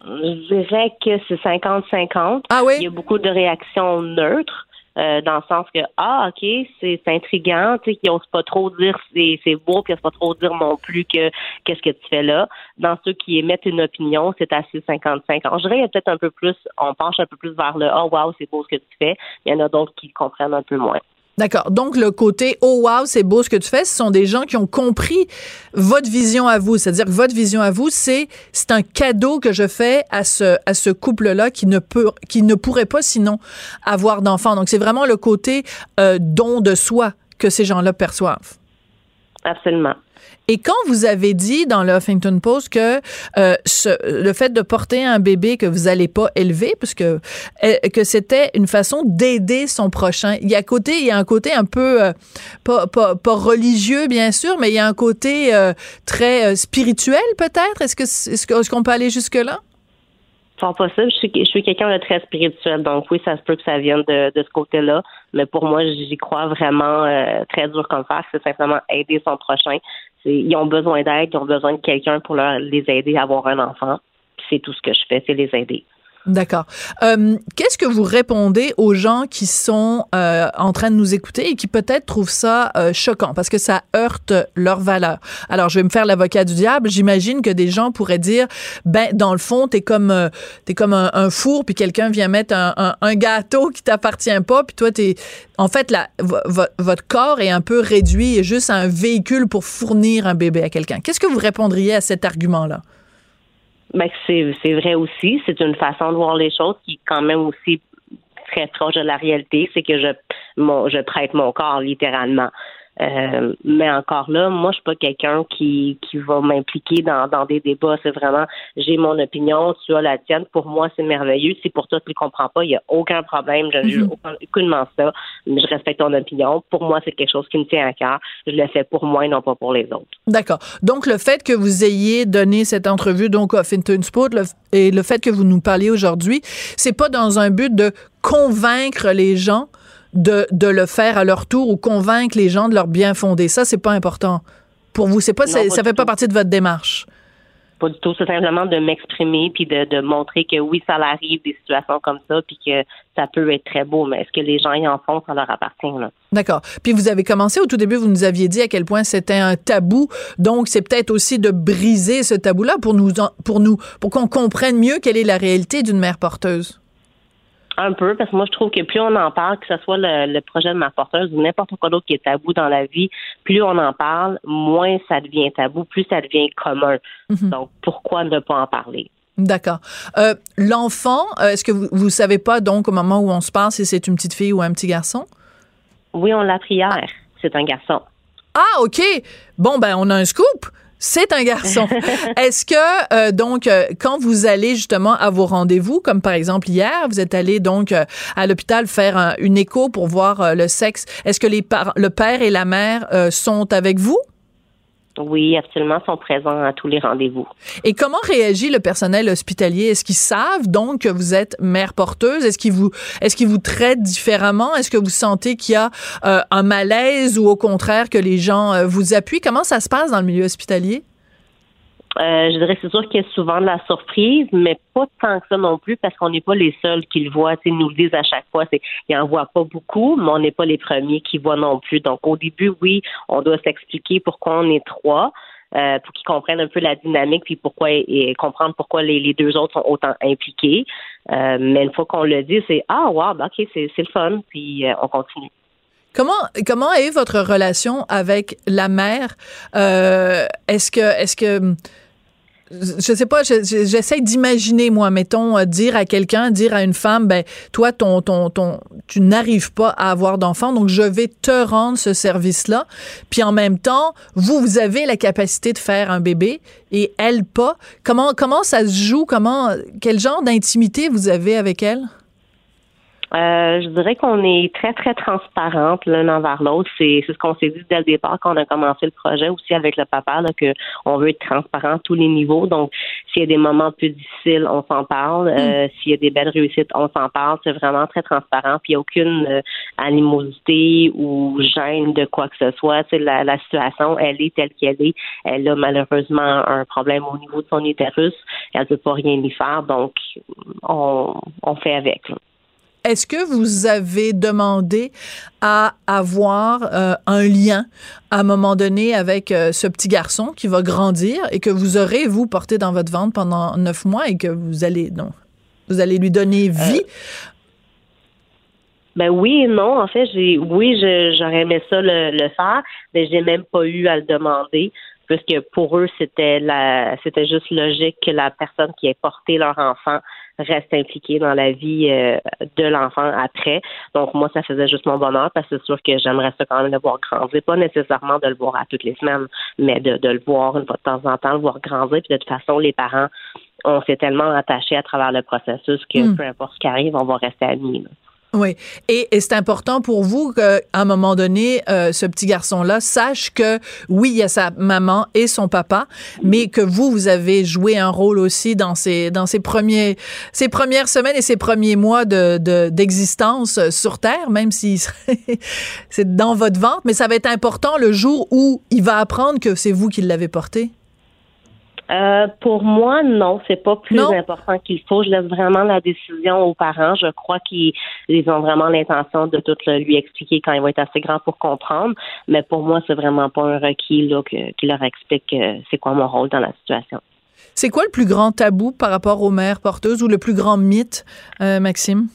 je dirais que c'est 50-50. Ah oui? Il y a beaucoup de réactions neutres. euh, dans le sens que ah ok c'est intriguant tu sais qu'ils osent pas trop dire c'est c'est beau puis ils osent pas trop dire non plus que qu'est-ce que tu fais là dans ceux qui émettent une opinion c'est assez 55 je dirais il y a peut-être un peu plus on penche un peu plus vers le oh wow c'est beau ce que tu fais il y en a d'autres qui comprennent un peu moins D'accord. Donc, le côté oh wow, c'est beau ce que tu fais, ce sont des gens qui ont compris votre vision à vous. C'est-à-dire que votre vision à vous, c'est c'est un cadeau que je fais à ce, à ce couple-là qui ne peut, qui ne pourrait pas sinon avoir d'enfants. Donc, c'est vraiment le côté euh, don de soi que ces gens-là perçoivent. Absolument. Et quand vous avez dit dans le Huffington Post que euh, ce, le fait de porter un bébé que vous n'allez pas élever, puisque euh, que c'était une façon d'aider son prochain, il y a côté, il y a un côté un peu euh, pas, pas, pas religieux bien sûr, mais il y a un côté euh, très euh, spirituel peut-être? Est-ce que est-ce qu'on peut aller jusque là? Fort possible. Je suis, je suis quelqu'un de très spirituel, donc oui, ça se peut que ça vienne de, de ce côté-là. Mais pour moi, j'y crois vraiment euh, très dur comme faire. C'est simplement aider son prochain. Ils ont besoin d'aide, ils ont besoin de quelqu'un pour leur, les aider à avoir un enfant. C'est tout ce que je fais, c'est les aider. D'accord. Euh, Qu'est-ce que vous répondez aux gens qui sont euh, en train de nous écouter et qui peut-être trouvent ça euh, choquant? Parce que ça heurte leurs valeurs? Alors, je vais me faire l'avocat du diable. J'imagine que des gens pourraient dire, ben, dans le fond, t'es comme euh, t'es comme un, four, puis quelqu'un vient mettre un, un- un gâteau qui t'appartient pas, puis toi, t'es en fait, la, vo- vo- votre corps est un peu réduit et juste un véhicule pour fournir un bébé à quelqu'un. Qu'est-ce que vous répondriez à cet argument-là? Ben, c'est vrai aussi. C'est une façon de voir les choses qui est quand même aussi très proche de la réalité. C'est que je, mon, je prête mon corps littéralement. Euh, mais encore là, moi, je suis pas quelqu'un qui, qui va m'impliquer dans, dans des débats. C'est vraiment, j'ai mon opinion, tu as la tienne. Pour moi, c'est merveilleux. Si pour toi, tu ne comprends pas, il n'y a aucun problème. Je ne juge aucun- aucunement ça. Mais je respecte ton opinion. Pour moi, c'est quelque chose qui me tient à cœur. Je le fais pour moi et non pas pour les autres. D'accord. Donc, le fait que vous ayez donné cette entrevue donc à Huffington Sport le- et le fait que vous nous parliez aujourd'hui, c'est pas dans un but de convaincre les gens de, de le faire à leur tour ou convaincre les gens de leur bien fondé. Ça, c'est pas important. Pour vous, c'est pas, Non, c'est- pas ça fait pas partie de votre démarche. Pas du tout. C'est simplement de m'exprimer puis de, de montrer que oui, ça arrive des situations comme ça puis que ça peut être très beau. Mais est-ce que les gens y en font, ça leur appartient. Là? D'accord. Puis vous avez commencé au tout début, vous nous aviez dit à quel point c'était un tabou. Donc c'est peut-être aussi de briser ce tabou-là pour nous, pour nous, pour qu'on comprenne mieux quelle est la réalité d'une mère porteuse. Un peu, parce que moi, je trouve que plus on en parle, que ce soit le, projet de mère porteuse ou n'importe quoi d'autre qui est tabou dans la vie, plus on en parle, moins ça devient tabou, plus ça devient commun. Mhm. Donc, pourquoi ne pas en parler? D'accord. Euh, l'enfant, euh, est-ce que vous, vous savez pas, donc, au moment où on se parle, si c'est une petite fille ou un petit garçon? Oui, on l'a appris hier. C'est un garçon. Ah, OK. Bon, ben, on a un scoop. C'est un garçon. Est-ce que euh, donc euh, quand vous allez justement à vos rendez-vous, comme par exemple hier, vous êtes allé donc euh, à l'hôpital faire une écho pour voir le sexe. Est-ce que les le père et la mère sont avec vous? Oui, absolument, sont présents à tous les rendez-vous. Et comment réagit le personnel hospitalier? Est-ce qu'ils savent donc que vous êtes mère porteuse? Est-ce qu'ils vous, est-ce qu'ils vous traitent différemment? Est-ce que vous sentez qu'il y a un malaise ou au contraire que les gens vous appuient? Comment ça se passe dans le milieu hospitalier? Euh, je dirais c'est sûr qu'il y a souvent de la surprise, mais pas tant que ça non plus parce qu'on n'est pas les seuls qui le voient. Ils nous le disent à chaque fois. C'est, ils en voient pas beaucoup, mais on n'est pas les premiers qui voient non plus. Donc au début, oui, on doit s'expliquer pourquoi on est trois. Euh, pour qu'ils comprennent un peu la dynamique puis pourquoi et comprendre pourquoi les, deux autres sont autant impliqués. Euh, mais une fois qu'on le dit, c'est ah wow, ben, ok, c'est, c'est le fun, puis on continue. Comment comment est votre relation avec la mère? Est-ce que est-ce que je sais pas, j'essaie d'imaginer, moi, mettons, euh, dire à quelqu'un, dire à une femme, ben, toi, ton, ton, ton, tu n'arrives pas à avoir d'enfant, donc je vais te rendre ce service-là. Puis en même temps, vous, vous avez la capacité de faire un bébé et elle pas. Comment, comment ça se joue? Comment, quel genre d'intimité vous avez avec elle? Euh, je dirais qu'on est très, très transparente l'un envers l'autre. C'est, ce qu'on s'est dit dès le départ quand on a commencé le projet aussi avec le papa, là, qu'on veut être transparent à tous les niveaux. Donc, s'il y a des moments plus difficiles, on s'en parle. Euh, mm. s'il y a des belles réussites, on s'en parle. C'est vraiment très transparent. Puis il n'y a aucune euh, animosité ou gêne de quoi que ce soit. C'est la, la situation, elle est telle qu'elle est. Elle a malheureusement un problème au niveau de son utérus. Elle ne peut pas rien y faire. Donc, on, on fait avec. Est-ce que vous avez demandé à avoir euh, un lien à un moment donné avec euh, ce petit garçon qui va grandir et que vous aurez, vous, porté dans votre ventre pendant neuf mois et que vous allez, non, vous allez lui donner euh, vie? ben oui et non. En fait, j'ai oui, j'aurais aimé ça le, le faire, mais j'ai même pas eu à le demander puisque pour eux, c'était la c'était juste logique que la personne qui ait porté leur enfant reste impliqué dans la vie euh, de l'enfant après. Donc moi, ça faisait juste mon bonheur parce que c'est sûr que j'aimerais ça quand même le voir grandir, pas nécessairement de le voir à toutes les semaines, mais de, de le voir une fois de temps en temps, le voir grandir. Puis de toute façon, les parents, on s'est tellement attachés à travers le processus que hmm. peu importe ce qui arrive, on va rester amis. Oui. Et, c'est important pour vous qu'à un moment donné, euh, ce petit garçon-là sache que oui, il y a sa maman et son papa, mais que vous, vous avez joué un rôle aussi dans ces, dans ces premiers, ces premières semaines et ces premiers mois de, d'existence sur Terre, même si c'est dans votre ventre, mais ça va être important le jour où il va apprendre que c'est vous qui l'avez porté. Euh, pour moi, non, c'est pas plus important qu'il faut. Je laisse vraiment la décision aux parents. Je crois qu'ils ont vraiment l'intention de tout lui expliquer quand il va être assez grand pour comprendre. Mais pour moi, c'est vraiment pas un requis là, qui leur explique euh, c'est quoi mon rôle dans la situation. C'est quoi le plus grand tabou par rapport aux mères porteuses ou le plus grand mythe, euh, Maxime?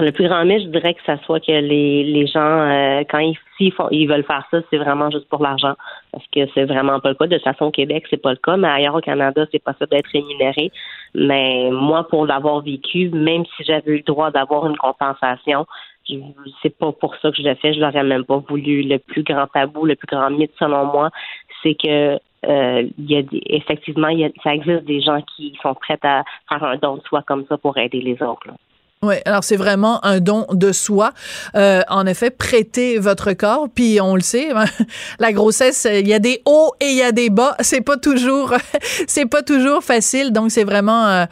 Le plus grand mythe, je dirais que ça soit que les, les gens, euh, quand ils, font, ils veulent faire ça, c'est vraiment juste pour l'argent. Parce que c'est vraiment pas le cas. De toute façon, au Québec, c'est pas le cas, mais ailleurs au Canada, c'est possible d'être rémunéré. Mais moi, pour l'avoir vécu, même si j'avais eu le droit d'avoir une compensation, c'est pas pour ça que je l'ai fait. Je l'aurais même pas voulu. Le plus grand tabou, le plus grand mythe, selon moi, c'est que euh, il y a effectivement, il y a, ça existe des gens qui sont prêts à faire un don de soi comme ça pour aider les autres. Oui, alors c'est vraiment un don de soi. Euh, en effet, prêter votre corps, puis on le sait, la grossesse, il y a des hauts et il y a des bas. C'est pas toujours, c'est pas toujours facile. Donc c'est vraiment euh,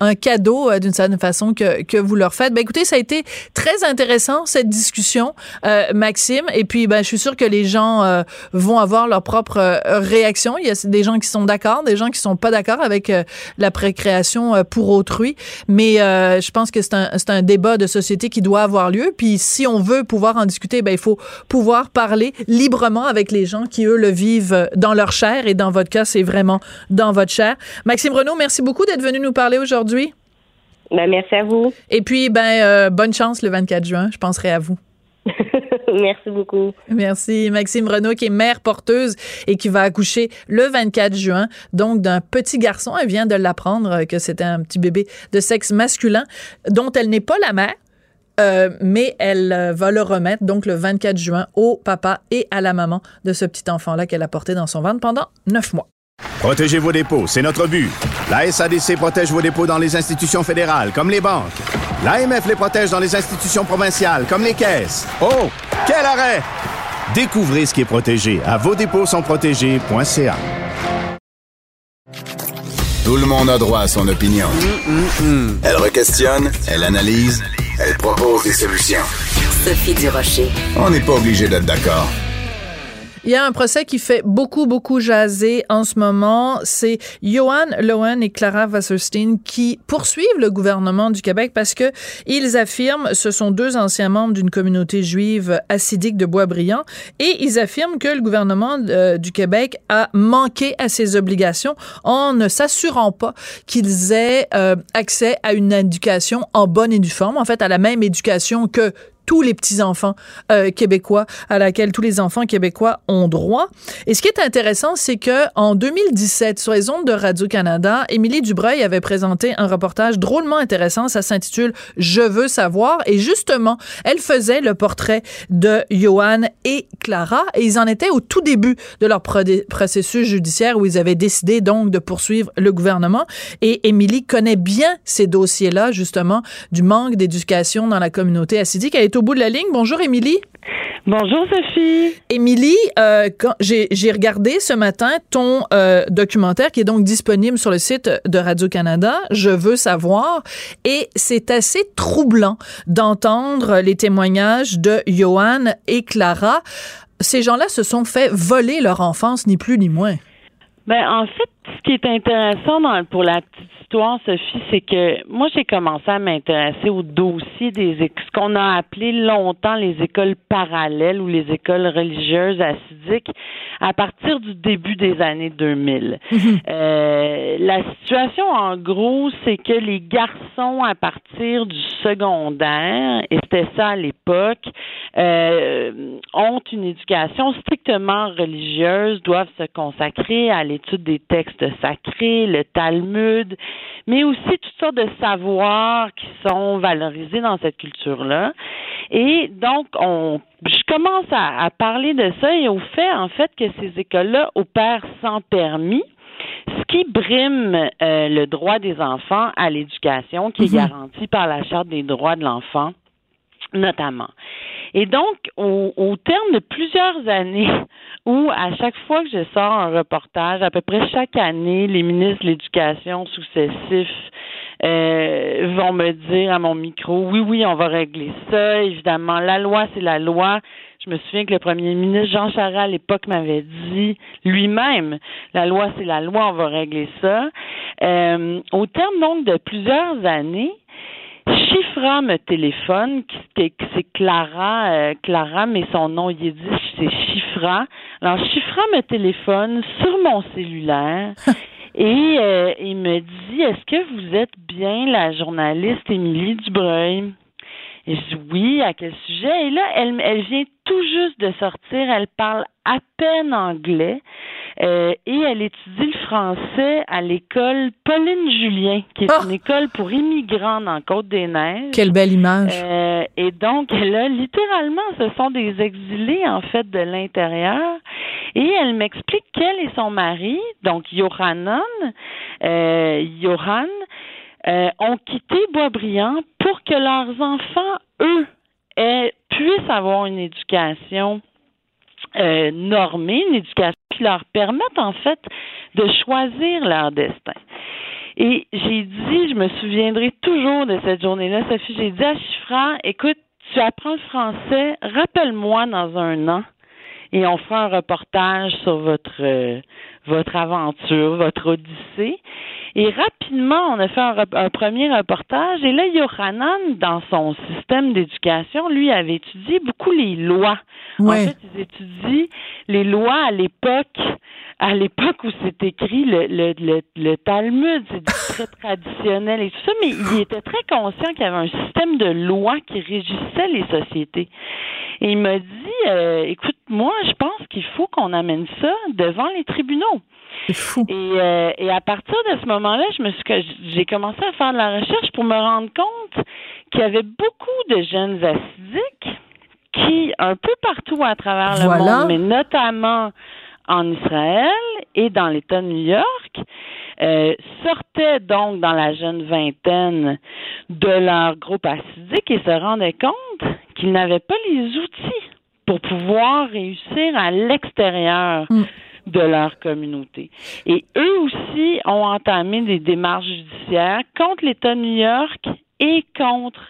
un, cadeau euh, d'une certaine façon que, que vous leur faites. Ben écoutez, ça a été très intéressant cette discussion, euh, Maxime. Et puis ben je suis sûre que les gens vont avoir leur propre réaction. Il y a des gens qui sont d'accord, des gens qui sont pas d'accord avec la précréation pour autrui. Mais je pense que c'est un, un, débat de société qui doit avoir lieu. Puis si on veut pouvoir en discuter, ben, il faut pouvoir parler librement avec les gens qui, eux, le vivent dans leur chair. Et dans votre cas, c'est vraiment dans votre chair. Maxime Renaud, merci beaucoup d'être venu nous parler aujourd'hui. Ben, merci à vous. Et puis, ben, euh, bonne chance le 24 juin. Je penserai à vous. Merci beaucoup. Merci. Maxime Renaud, qui est mère porteuse et qui va accoucher le 24 juin, donc d'un petit garçon. Elle vient de l'apprendre que c'était un petit bébé de sexe masculin dont elle n'est pas la mère. Euh, mais elle euh, va le remettre donc le 24 juin au papa et à la maman de ce petit enfant-là qu'elle a porté dans son ventre pendant neuf mois. Protégez vos dépôts, c'est notre but. La SADC protège vos dépôts dans les institutions fédérales, comme les banques. L'AMF les protège dans les institutions provinciales, comme les caisses. Oh, quel arrêt! Découvrez ce qui est protégé à vos dépôts sont protégés.ca. Tout le monde a droit à son opinion. Elle requestionne, elle analyse, elle propose des solutions. Sophie Durocher. On n'est pas obligé d'être d'accord. Il y a un procès qui fait beaucoup, beaucoup jaser en ce moment. C'est Johan Lowen et Clara Wasserstein qui poursuivent le gouvernement du Québec parce que ils affirment, ce sont deux anciens membres d'une communauté juive assidique de Boisbriand, et ils affirment que le gouvernement euh, du Québec a manqué à ses obligations en ne s'assurant pas qu'ils aient euh, accès à une éducation en bonne et due forme, en fait à la même éducation que tous les petits-enfants euh, québécois, à laquelle tous les enfants québécois ont droit. Et ce qui est intéressant, c'est que en 2017, sur les ondes de Radio-Canada, Émilie Dubreuil avait présenté un reportage drôlement intéressant. Ça s'intitule Je veux savoir. Et justement, elle faisait le portrait de Johan et Clara. Et ils en étaient au tout début de leur processus judiciaire où ils avaient décidé donc de poursuivre le gouvernement. Et Émilie connaît bien ces dossiers-là, justement, du manque d'éducation dans la communauté assidique. Elle au bout de la ligne. Bonjour, Émilie. Bonjour, Sophie. Émilie, euh, j'ai regardé ce matin ton euh, documentaire qui est donc disponible sur le site de Radio-Canada. Je veux savoir. Et c'est assez troublant d'entendre les témoignages de Johan et Clara. Ces gens-là se sont fait voler leur enfance, ni plus ni moins. Ben, en fait, ce qui est intéressant dans, pour la petite Sophie, c'est que moi, j'ai commencé à m'intéresser au dossier des ce qu'on a appelé longtemps les écoles parallèles ou les écoles religieuses assidiques à partir du début des années 2000. Mhm. euh, la situation, en gros, c'est que les garçons, à partir du secondaire, et c'était ça à l'époque, euh, ont une éducation strictement religieuse, doivent se consacrer à l'étude des textes sacrés, le Talmud, mais aussi toutes sortes de savoirs qui sont valorisés dans cette culture-là. Et donc, on, je commence à, parler de ça et au fait, en fait, que ces écoles-là opèrent sans permis ce qui brime euh, le droit des enfants à l'éducation qui est mhm. garanti par la Charte des droits de l'enfant, notamment. Et donc, au, au, terme de plusieurs années où à chaque fois que je sors un reportage, à peu près chaque année, les ministres de l'Éducation successifs euh, vont me dire à mon micro, oui, oui, on va régler ça. Évidemment, la loi, c'est la loi. Je me souviens que le premier ministre Jean Charest à l'époque m'avait dit lui-même, la loi, c'est la loi, on va régler ça. Euh, au terme donc de plusieurs années, Chifra me téléphone, c'est Clara, euh, Clara, mais son nom dit c'est Chifra. Alors Chifra me téléphone sur mon cellulaire et euh, il me dit Est-ce que vous êtes bien la journaliste Émilie Dubreuil? Et je dis oui, à quel sujet? Et là, elle, elle vient tout juste de sortir, elle parle à peine anglais. Euh, et elle étudie le français à l'école Pauline Julien, qui est ah! une école pour immigrants dans Côte-des-Neiges. Quelle belle image. Euh, et donc, là, littéralement, ce sont des exilés, en fait, de l'intérieur. Et elle m'explique qu'elle et son mari, donc Yohanan, euh, Johan, euh, ont quitté Boisbriand pour que leurs enfants, eux, puissent avoir une éducation euh, normée, une éducation qui leur permette en fait de choisir leur destin. Et j'ai dit, je me souviendrai toujours de cette journée-là, Sophie, j'ai dit à Chiffra, écoute, tu apprends le français, rappelle-moi dans un an et on fera un reportage sur votre euh, votre aventure, votre odyssée. Et rapidement, on a fait un, premier reportage. Et là, Yohanan, dans son système d'éducation, lui, avait étudié beaucoup les lois. En fait, il étudie les lois à l'époque à l'époque où c'est écrit le, le, le, le Talmud, c'est très traditionnel et tout ça, mais il était très conscient qu'il y avait un système de lois qui régissait les sociétés. Et il m'a dit, euh, écoute, moi, je pense qu'il faut qu'on amène ça devant les tribunaux. C'est fou. Et, euh, et à partir de ce moment-là, je me suis, j'ai commencé à faire de la recherche pour me rendre compte qu'il y avait beaucoup de jeunes acidiques qui, un peu partout à travers le monde, mais notamment en Israël et dans l'État de New York, euh, sortaient donc dans la jeune vingtaine de leur groupe acidique et se rendaient compte qu'ils n'avaient pas les outils pour pouvoir réussir à l'extérieur mm. De leur communauté. Et eux aussi ont entamé des démarches judiciaires contre l'État de New York et contre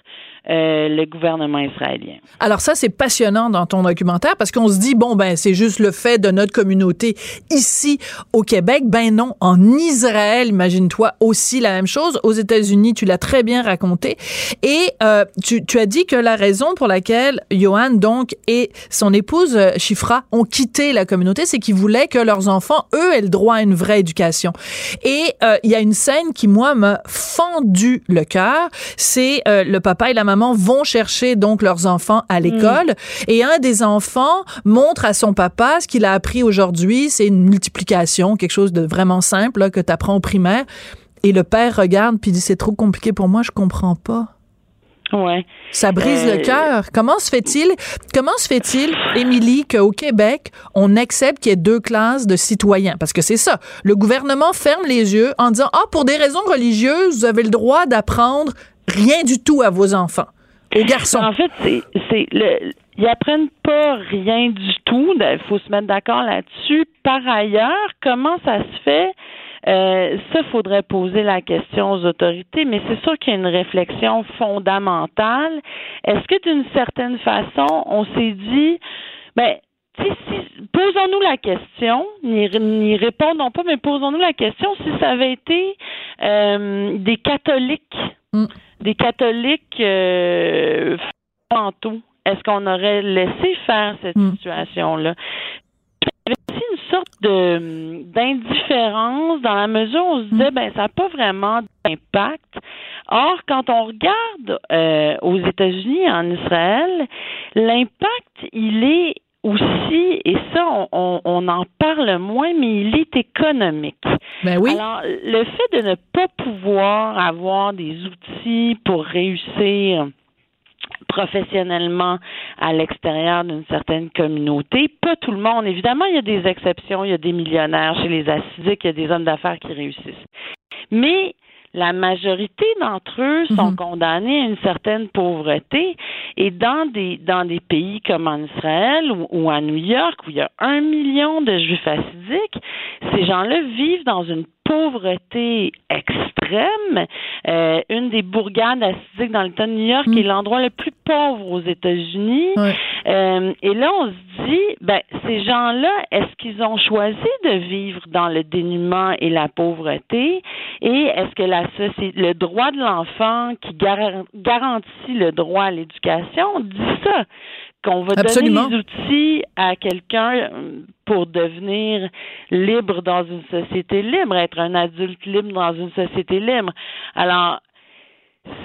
euh, le gouvernement israélien. Alors ça, c'est passionnant dans ton documentaire parce qu'on se dit, bon, ben c'est juste le fait de notre communauté ici au Québec. Ben non, en Israël, imagine-toi aussi la même chose. Aux États-Unis, tu l'as très bien raconté. Et euh, tu, tu, as dit que la raison pour laquelle Johan, donc, et son épouse Chifra euh, ont quitté la communauté, c'est qu'ils voulaient que leurs enfants, eux, aient le droit à une vraie éducation. Et il y a une scène qui, moi, m'a fendu le cœur. C'est le papa et la maman vont chercher donc leurs enfants à l'école mm. et un des enfants montre à son papa ce qu'il a appris aujourd'hui, c'est une multiplication, quelque chose de vraiment simple que tu apprends au primaire. Et le père regarde puis dit c'est trop compliqué pour moi, je comprends pas. Ouais. Ça brise le euh, cœur. Comment se fait-il, comment se fait-il, Émilie, qu'au Québec, on accepte qu'il y ait deux classes de citoyens? Parce que c'est ça. Le gouvernement ferme les yeux en disant, ah, pour des raisons religieuses, vous avez le droit d'apprendre rien du tout à vos enfants, aux garçons. En fait, c'est, ils apprennent pas rien du tout. Il faut se mettre d'accord là-dessus. Par ailleurs, comment ça se fait? Euh, ça, faudrait poser la question aux autorités, mais c'est sûr qu'il y a une réflexion fondamentale. Est-ce que d'une certaine façon, on s'est dit, ben, posons-nous la question, n'y répondons pas, mais posons-nous la question si ça avait été euh, des catholiques mm des catholiques euh, est-ce qu'on aurait laissé faire cette hmm. situation-là? Il y avait aussi une sorte de d'indifférence dans la mesure où on se disait ben ça n'a pas vraiment d'impact. Or, quand on regarde euh, aux États-Unis, en Israël, l'impact il est aussi, et ça, on, on, en parle moins, mais il est économique. Ben oui. Alors, le fait de ne pas pouvoir avoir des outils pour réussir professionnellement à l'extérieur d'une certaine communauté. Pas tout le monde. Évidemment, il y a des exceptions. Il y a des millionnaires chez les acidiques. Il y a des hommes d'affaires qui réussissent. Mais la majorité d'entre eux sont mhm. condamnés à une certaine pauvreté et dans des dans des pays comme en Israël ou, ou à New York où il y a un million de juifs assidiques, ces gens-là vivent dans une pauvreté extrême. Euh, une des bourgades acidiques dans l'État de New York est mm. l'endroit le plus pauvre aux États-Unis. Euh, et là, on se dit, ben, ces gens-là, est-ce qu'ils ont choisi de vivre dans le dénuement et la pauvreté? Et est-ce que la société, le droit de l'enfant qui garantit le droit à l'éducation dit ça? Qu'on va donner les outils à quelqu'un euh, pour devenir libre dans une société libre, être un adulte libre dans une société libre. Alors,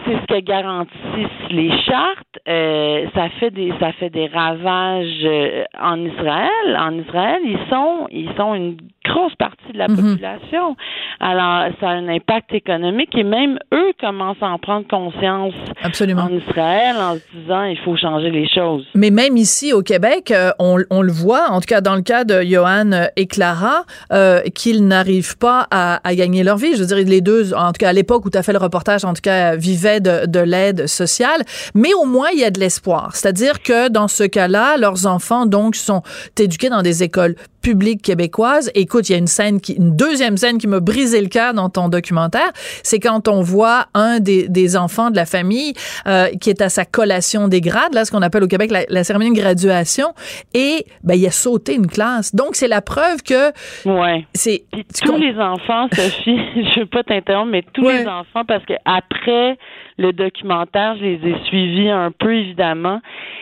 c'est ce que garantissent les chartes. Euh, ça fait des ça fait des ravages euh, en Israël. En Israël, ils sont ils sont une grosse partie de la Mhm. population. Alors, ça a un impact économique et même eux commencent à en prendre conscience Absolument. en Israël en se disant il faut changer les choses. Mais même ici au Québec, euh, on, on le voit, en tout cas dans le cas de Johan euh, et Clara, euh, qu'ils n'arrivent pas à, à gagner leur vie. Je veux dire, les deux, en tout cas à l'époque où tu as fait le reportage, en tout cas, vivaient de, de l'aide sociale. Mais au moins, il y a de l'espoir. C'est-à-dire que dans ce cas-là, leurs enfants, donc, sont éduqués dans des écoles publiques québécoises. Écoute, il y a une scène qui, une deuxième scène qui m'a brisé le cœur dans ton documentaire. C'est quand on voit un des, des enfants de la famille euh, qui est à sa collation des grades, là, ce qu'on appelle au Québec la, la cérémonie de graduation, et ben, il a sauté une classe. Donc, c'est la preuve que Ouais. c'est tous les enfants, Sophie, je veux pas t'interrompre, mais tous les enfants, parce que après le documentaire, je les ai suivis un peu évidemment,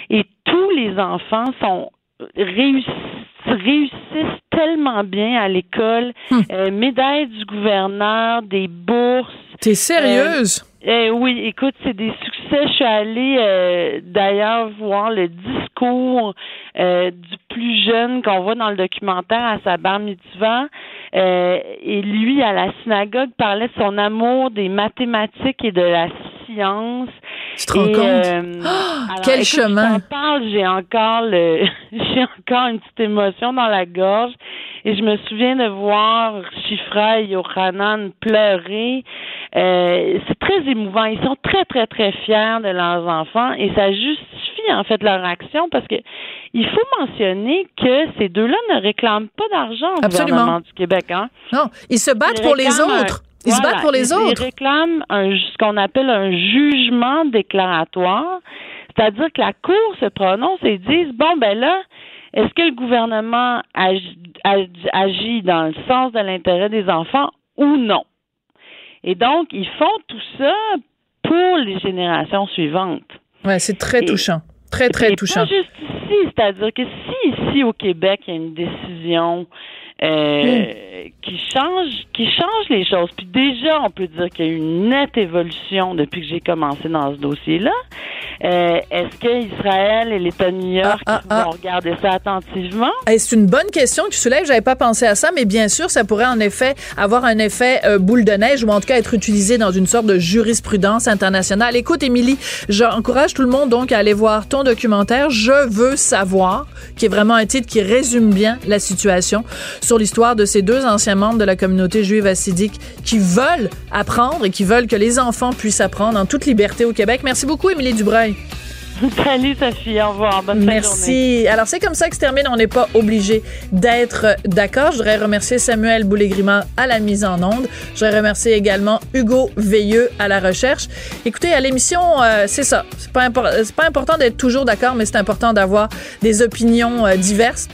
et tous les enfants sont réussissent réussissent tellement bien à l'école, euh, médaille du gouverneur, des bourses. T'es sérieuse? Euh, oui, écoute, c'est des succès. Je suis allée euh, d'ailleurs voir le discours euh, du plus jeune qu'on voit dans le documentaire à sa bar mitzvah. Euh, et lui, à la synagogue, parlait de son amour des mathématiques et de la science. Tu te rends compte? euh, Ah, alors, quel écoute, chemin! Je parle, j'ai encore le, j'ai encore une petite émotion dans la gorge. Et je me souviens de voir Shifra et Yohanan pleurer. Euh, c'est très émouvant. Ils sont très, très, très fiers de leurs enfants et ça justifie en fait leur action parce que il faut mentionner que ces deux-là ne réclament pas d'argent au Absolument. gouvernement du Québec. Hein? Non, ils se battent Ils pour les autres. Ils se battent pour les ils- autres. Ils réclament un, ce qu'on appelle un jugement déclaratoire, c'est-à-dire que la Cour se prononce et dit bon ben là, est-ce que le gouvernement agi, agi- agit dans le sens de l'intérêt des enfants ou non? Et donc ils font tout ça pour les générations suivantes. Ouais, c'est très Et- touchant. Très, très Et touchant. Pas juste ici, c'est-à-dire que si ici au Québec il y a une décision euh, qui change, qui change les choses, puis déjà on peut dire qu'il y a eu une nette évolution depuis que j'ai commencé dans ce dossier-là. Euh, Est-ce que Israël et l'État de New York vont regarder ça attentivement? Hey, c'est une bonne question que tu soulèves. J'avais pas pensé à ça, mais bien sûr, ça pourrait en effet avoir un effet euh, boule de neige ou en tout cas être utilisé dans une sorte de jurisprudence internationale. Écoute, Émilie, j'encourage tout le monde donc à aller voir ton documentaire. Je veux savoir, qui est vraiment un titre qui résume bien la situation sur l'histoire de ces deux anciens membres de la communauté juive hassidique qui veulent apprendre et qui veulent que les enfants puissent apprendre en toute liberté au Québec. Merci beaucoup, Émilie Dubreuil. Salut Sophie, au revoir. Bonne journée. Merci. Alors, c'est comme ça que se termine. On n'est pas obligé d'être d'accord. Je voudrais remercier Samuel Boulay-Grimard à la mise en onde. Je voudrais remercier également Hugo Veilleux à la recherche. Écoutez, à l'émission, euh, c'est ça. C'est pas, impor- pas important d'être toujours d'accord, mais c'est important d'avoir des opinions euh, diverses.